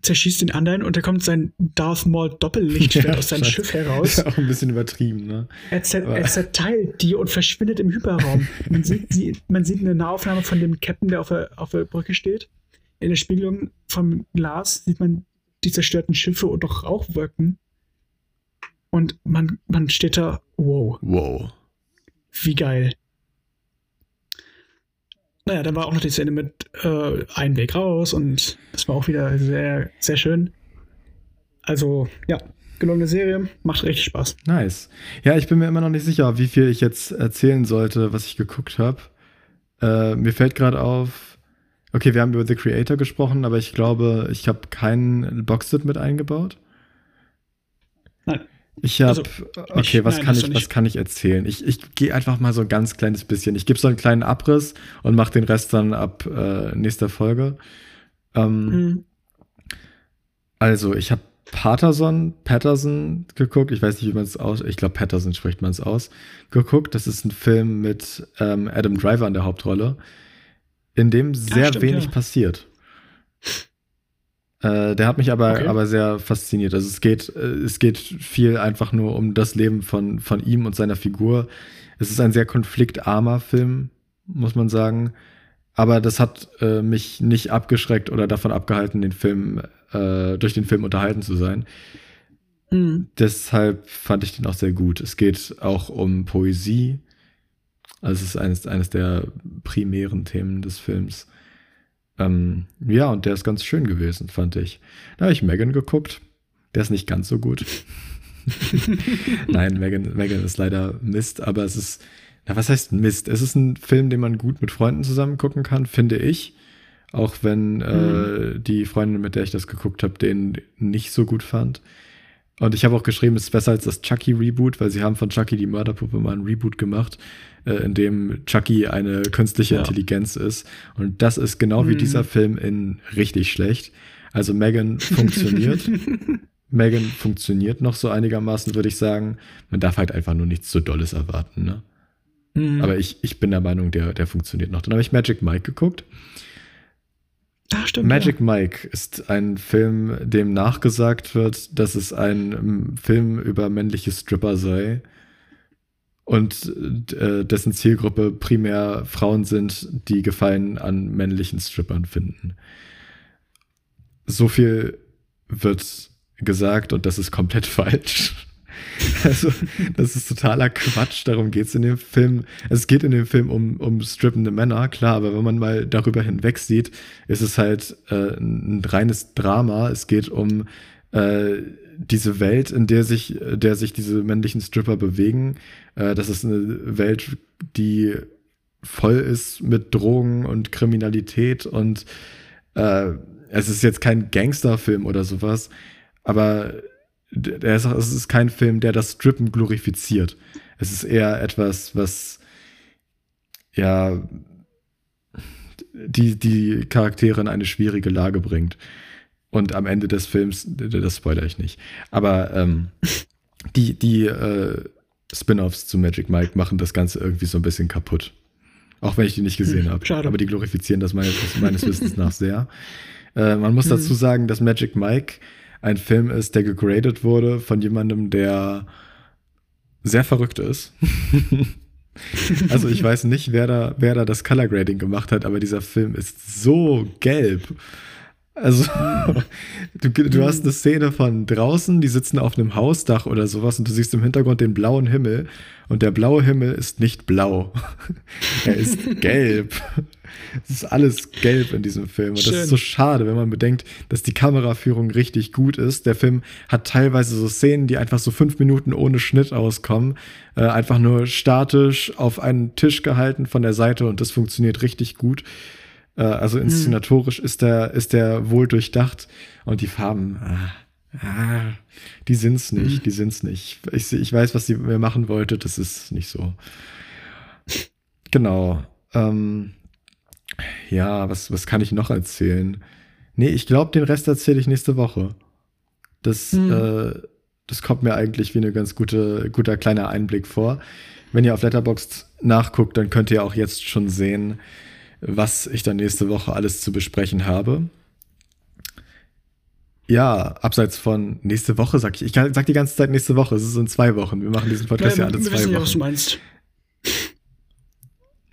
zerschießt den anderen und da kommt sein Darth Maul Doppellichtschwert ja, aus seinem Schiff heraus. Ist auch ein bisschen übertrieben, ne? Er, zer er, zerteilt die und verschwindet im Hyperraum. man, sieht, die, man sieht eine Nahaufnahme von dem Captain, der auf der, auf der Brücke steht. In der Spiegelung vom Glas sieht man die zerstörten Schiffe und auch Rauchwolken. Und man, man steht da, wow. Wow. Wie geil. Naja, dann war auch noch die Szene mit äh, Ein Weg raus und das war auch wieder sehr, sehr schön. Also, ja, gelungene Serie, macht richtig Spaß. Nice. Ja, ich bin mir immer noch nicht sicher, wie viel ich jetzt erzählen sollte, was ich geguckt habe. Äh, mir fällt gerade auf, okay, wir haben über The Creator gesprochen, aber ich glaube, ich habe keinen Boxset mit eingebaut. Nein. Ich habe, also, okay, was, nein, kann ich, was kann ich erzählen? Ich, ich gehe einfach mal so ein ganz kleines bisschen. Ich gebe so einen kleinen Abriss und mache den Rest dann ab äh, nächster Folge. Ähm, mhm. Also, ich habe Patterson, Patterson geguckt. Ich weiß nicht, wie man es aus, ich glaube, Patterson spricht man es aus, geguckt. Das ist ein Film mit ähm, Adam Driver in der Hauptrolle, in dem sehr stimmt, wenig ja. passiert. Äh, der hat mich aber, okay. aber sehr fasziniert. Also es geht, äh, es geht viel einfach nur um das Leben von, von ihm und seiner Figur. Es ist ein sehr konfliktarmer Film, muss man sagen. Aber das hat äh, mich nicht abgeschreckt oder davon abgehalten, den Film, äh, durch den Film unterhalten zu sein. Mhm. Deshalb fand ich den auch sehr gut. Es geht auch um Poesie. Also es ist eines, eines der primären Themen des Films. Ähm, ja, und der ist ganz schön gewesen, fand ich. Da habe ich Megan geguckt. Der ist nicht ganz so gut. Nein, Megan, Megan ist leider Mist, aber es ist, na, was heißt Mist? Es ist ein Film, den man gut mit Freunden zusammen gucken kann, finde ich. Auch wenn äh, mhm. die Freundin, mit der ich das geguckt habe, den nicht so gut fand. Und ich habe auch geschrieben, es ist besser als das Chucky-Reboot, weil sie haben von Chucky die Mörderpuppe mal ein Reboot gemacht, äh, in dem Chucky eine künstliche ja. Intelligenz ist. Und das ist genau mhm. wie dieser Film in richtig schlecht. Also Megan funktioniert. Megan funktioniert noch so einigermaßen, würde ich sagen. Man darf halt einfach nur nichts so Dolles erwarten, ne? Mhm. Aber ich, ich bin der Meinung, der, der funktioniert noch. Dann habe ich Magic Mike geguckt. Ach, stimmt, Magic ja. Mike ist ein Film, dem nachgesagt wird, dass es ein ähm, Film über männliche Stripper sei und äh, dessen Zielgruppe primär Frauen sind, die Gefallen an männlichen Strippern finden. So viel wird gesagt und das ist komplett falsch. Also, das ist totaler Quatsch. Darum geht es in dem Film. Es geht in dem Film um, um strippende Männer, klar, aber wenn man mal darüber hinweg sieht, ist es halt äh, ein reines Drama. Es geht um äh, diese Welt, in der sich, der sich diese männlichen Stripper bewegen. Äh, das ist eine Welt, die voll ist mit Drogen und Kriminalität und äh, es ist jetzt kein Gangsterfilm oder sowas, aber der ist, es ist kein Film, der das Strippen glorifiziert. Es ist eher etwas, was ja die, die Charaktere in eine schwierige Lage bringt. Und am Ende des Films, das spoilere ich nicht, aber ähm, die, die äh, Spin-offs zu Magic Mike machen das Ganze irgendwie so ein bisschen kaputt. Auch wenn ich die nicht gesehen hm, habe. Aber die glorifizieren das meines, meines Wissens nach sehr. Äh, man muss hm. dazu sagen, dass Magic Mike ein Film ist, der gegradet wurde von jemandem, der sehr verrückt ist. also ich weiß nicht, wer da, wer da das Color Grading gemacht hat, aber dieser Film ist so gelb. Also, du, du hast eine Szene von draußen, die sitzen auf einem Hausdach oder sowas und du siehst im Hintergrund den blauen Himmel und der blaue Himmel ist nicht blau. er ist gelb. Es ist alles gelb in diesem Film. Und Schön. das ist so schade, wenn man bedenkt, dass die Kameraführung richtig gut ist. Der Film hat teilweise so Szenen, die einfach so fünf Minuten ohne Schnitt auskommen. Äh, einfach nur statisch auf einen Tisch gehalten von der Seite und das funktioniert richtig gut. Äh, also hm. inszenatorisch ist der, ist der wohl durchdacht und die Farben, ah, ah, die sind's nicht, mhm. die sind's nicht. Ich, ich weiß, was sie mir machen wollte, das ist nicht so. Genau. Ähm, ja, was, was kann ich noch erzählen? Nee, ich glaube, den Rest erzähle ich nächste Woche. Das, mhm. äh, das kommt mir eigentlich wie eine ganz gute, guter kleiner Einblick vor. Wenn ihr auf Letterboxd nachguckt, dann könnt ihr auch jetzt schon sehen, was ich dann nächste Woche alles zu besprechen habe. Ja, abseits von nächste Woche, sag ich. Ich sag die ganze Zeit nächste Woche. Es ist in zwei Wochen. Wir machen diesen Podcast ja, ja alle zwei wissen Wochen. Ja, was du meinst.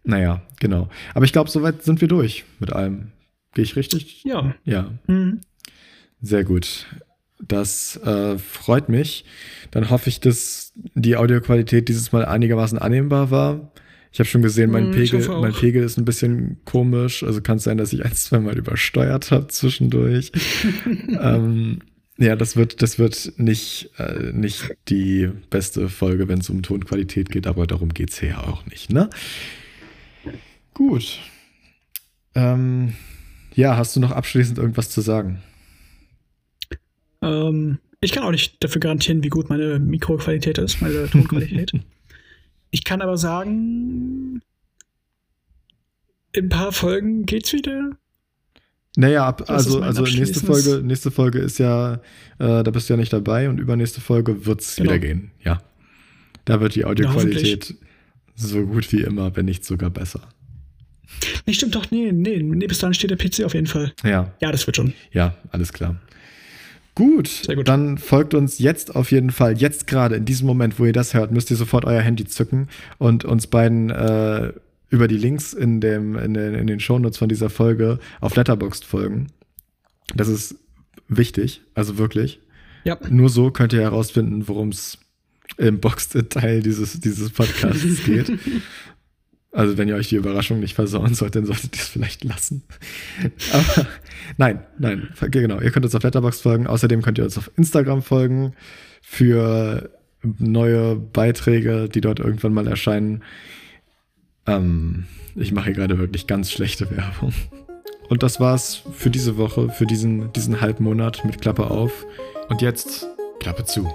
Naja, genau. Aber ich glaube, soweit sind wir durch mit allem. Gehe ich richtig? Ja. Ja. Mhm. Sehr gut. Das äh, freut mich. Dann hoffe ich, dass die Audioqualität dieses Mal einigermaßen annehmbar war. Ich habe schon gesehen, mein, hm, Pegel, mein Pegel ist ein bisschen komisch. Also kann es sein, dass ich ein, zwei Mal übersteuert habe zwischendurch. ähm, ja, das wird, das wird nicht, äh, nicht die beste Folge, wenn es um Tonqualität geht, aber darum geht es hier ja auch nicht, ne? Gut. Ähm, ja, hast du noch abschließend irgendwas zu sagen? Ähm, ich kann auch nicht dafür garantieren, wie gut meine Mikroqualität ist, meine Tonqualität. Ich kann aber sagen, in ein paar Folgen geht's wieder. Naja, ab, also, also nächste Folge, nächste Folge ist ja, äh, da bist du ja nicht dabei und übernächste Folge wird's genau. wieder gehen, ja. Da wird die Audioqualität ja, so gut wie immer, wenn nicht sogar besser. Nee, stimmt doch, nee, nee, nee, bis dahin steht der PC auf jeden Fall. Ja. Ja, das wird schon. Ja, alles klar. Gut, Sehr gut, dann folgt uns jetzt auf jeden Fall, jetzt gerade in diesem Moment, wo ihr das hört, müsst ihr sofort euer Handy zücken und uns beiden äh, über die Links in, dem, in, den, in den Shownotes von dieser Folge auf Letterboxd folgen. Das ist wichtig, also wirklich. Ja. Nur so könnt ihr herausfinden, worum es im Boxed-Teil dieses, dieses Podcasts geht. Also wenn ihr euch die Überraschung nicht versauen sollt, dann solltet ihr es vielleicht lassen. Aber nein, nein, genau. Ihr könnt uns auf Letterbox folgen. Außerdem könnt ihr uns auf Instagram folgen für neue Beiträge, die dort irgendwann mal erscheinen. Ähm, ich mache hier gerade wirklich ganz schlechte Werbung. Und das war's für diese Woche, für diesen, diesen Halbmonat mit Klappe auf. Und jetzt Klappe zu.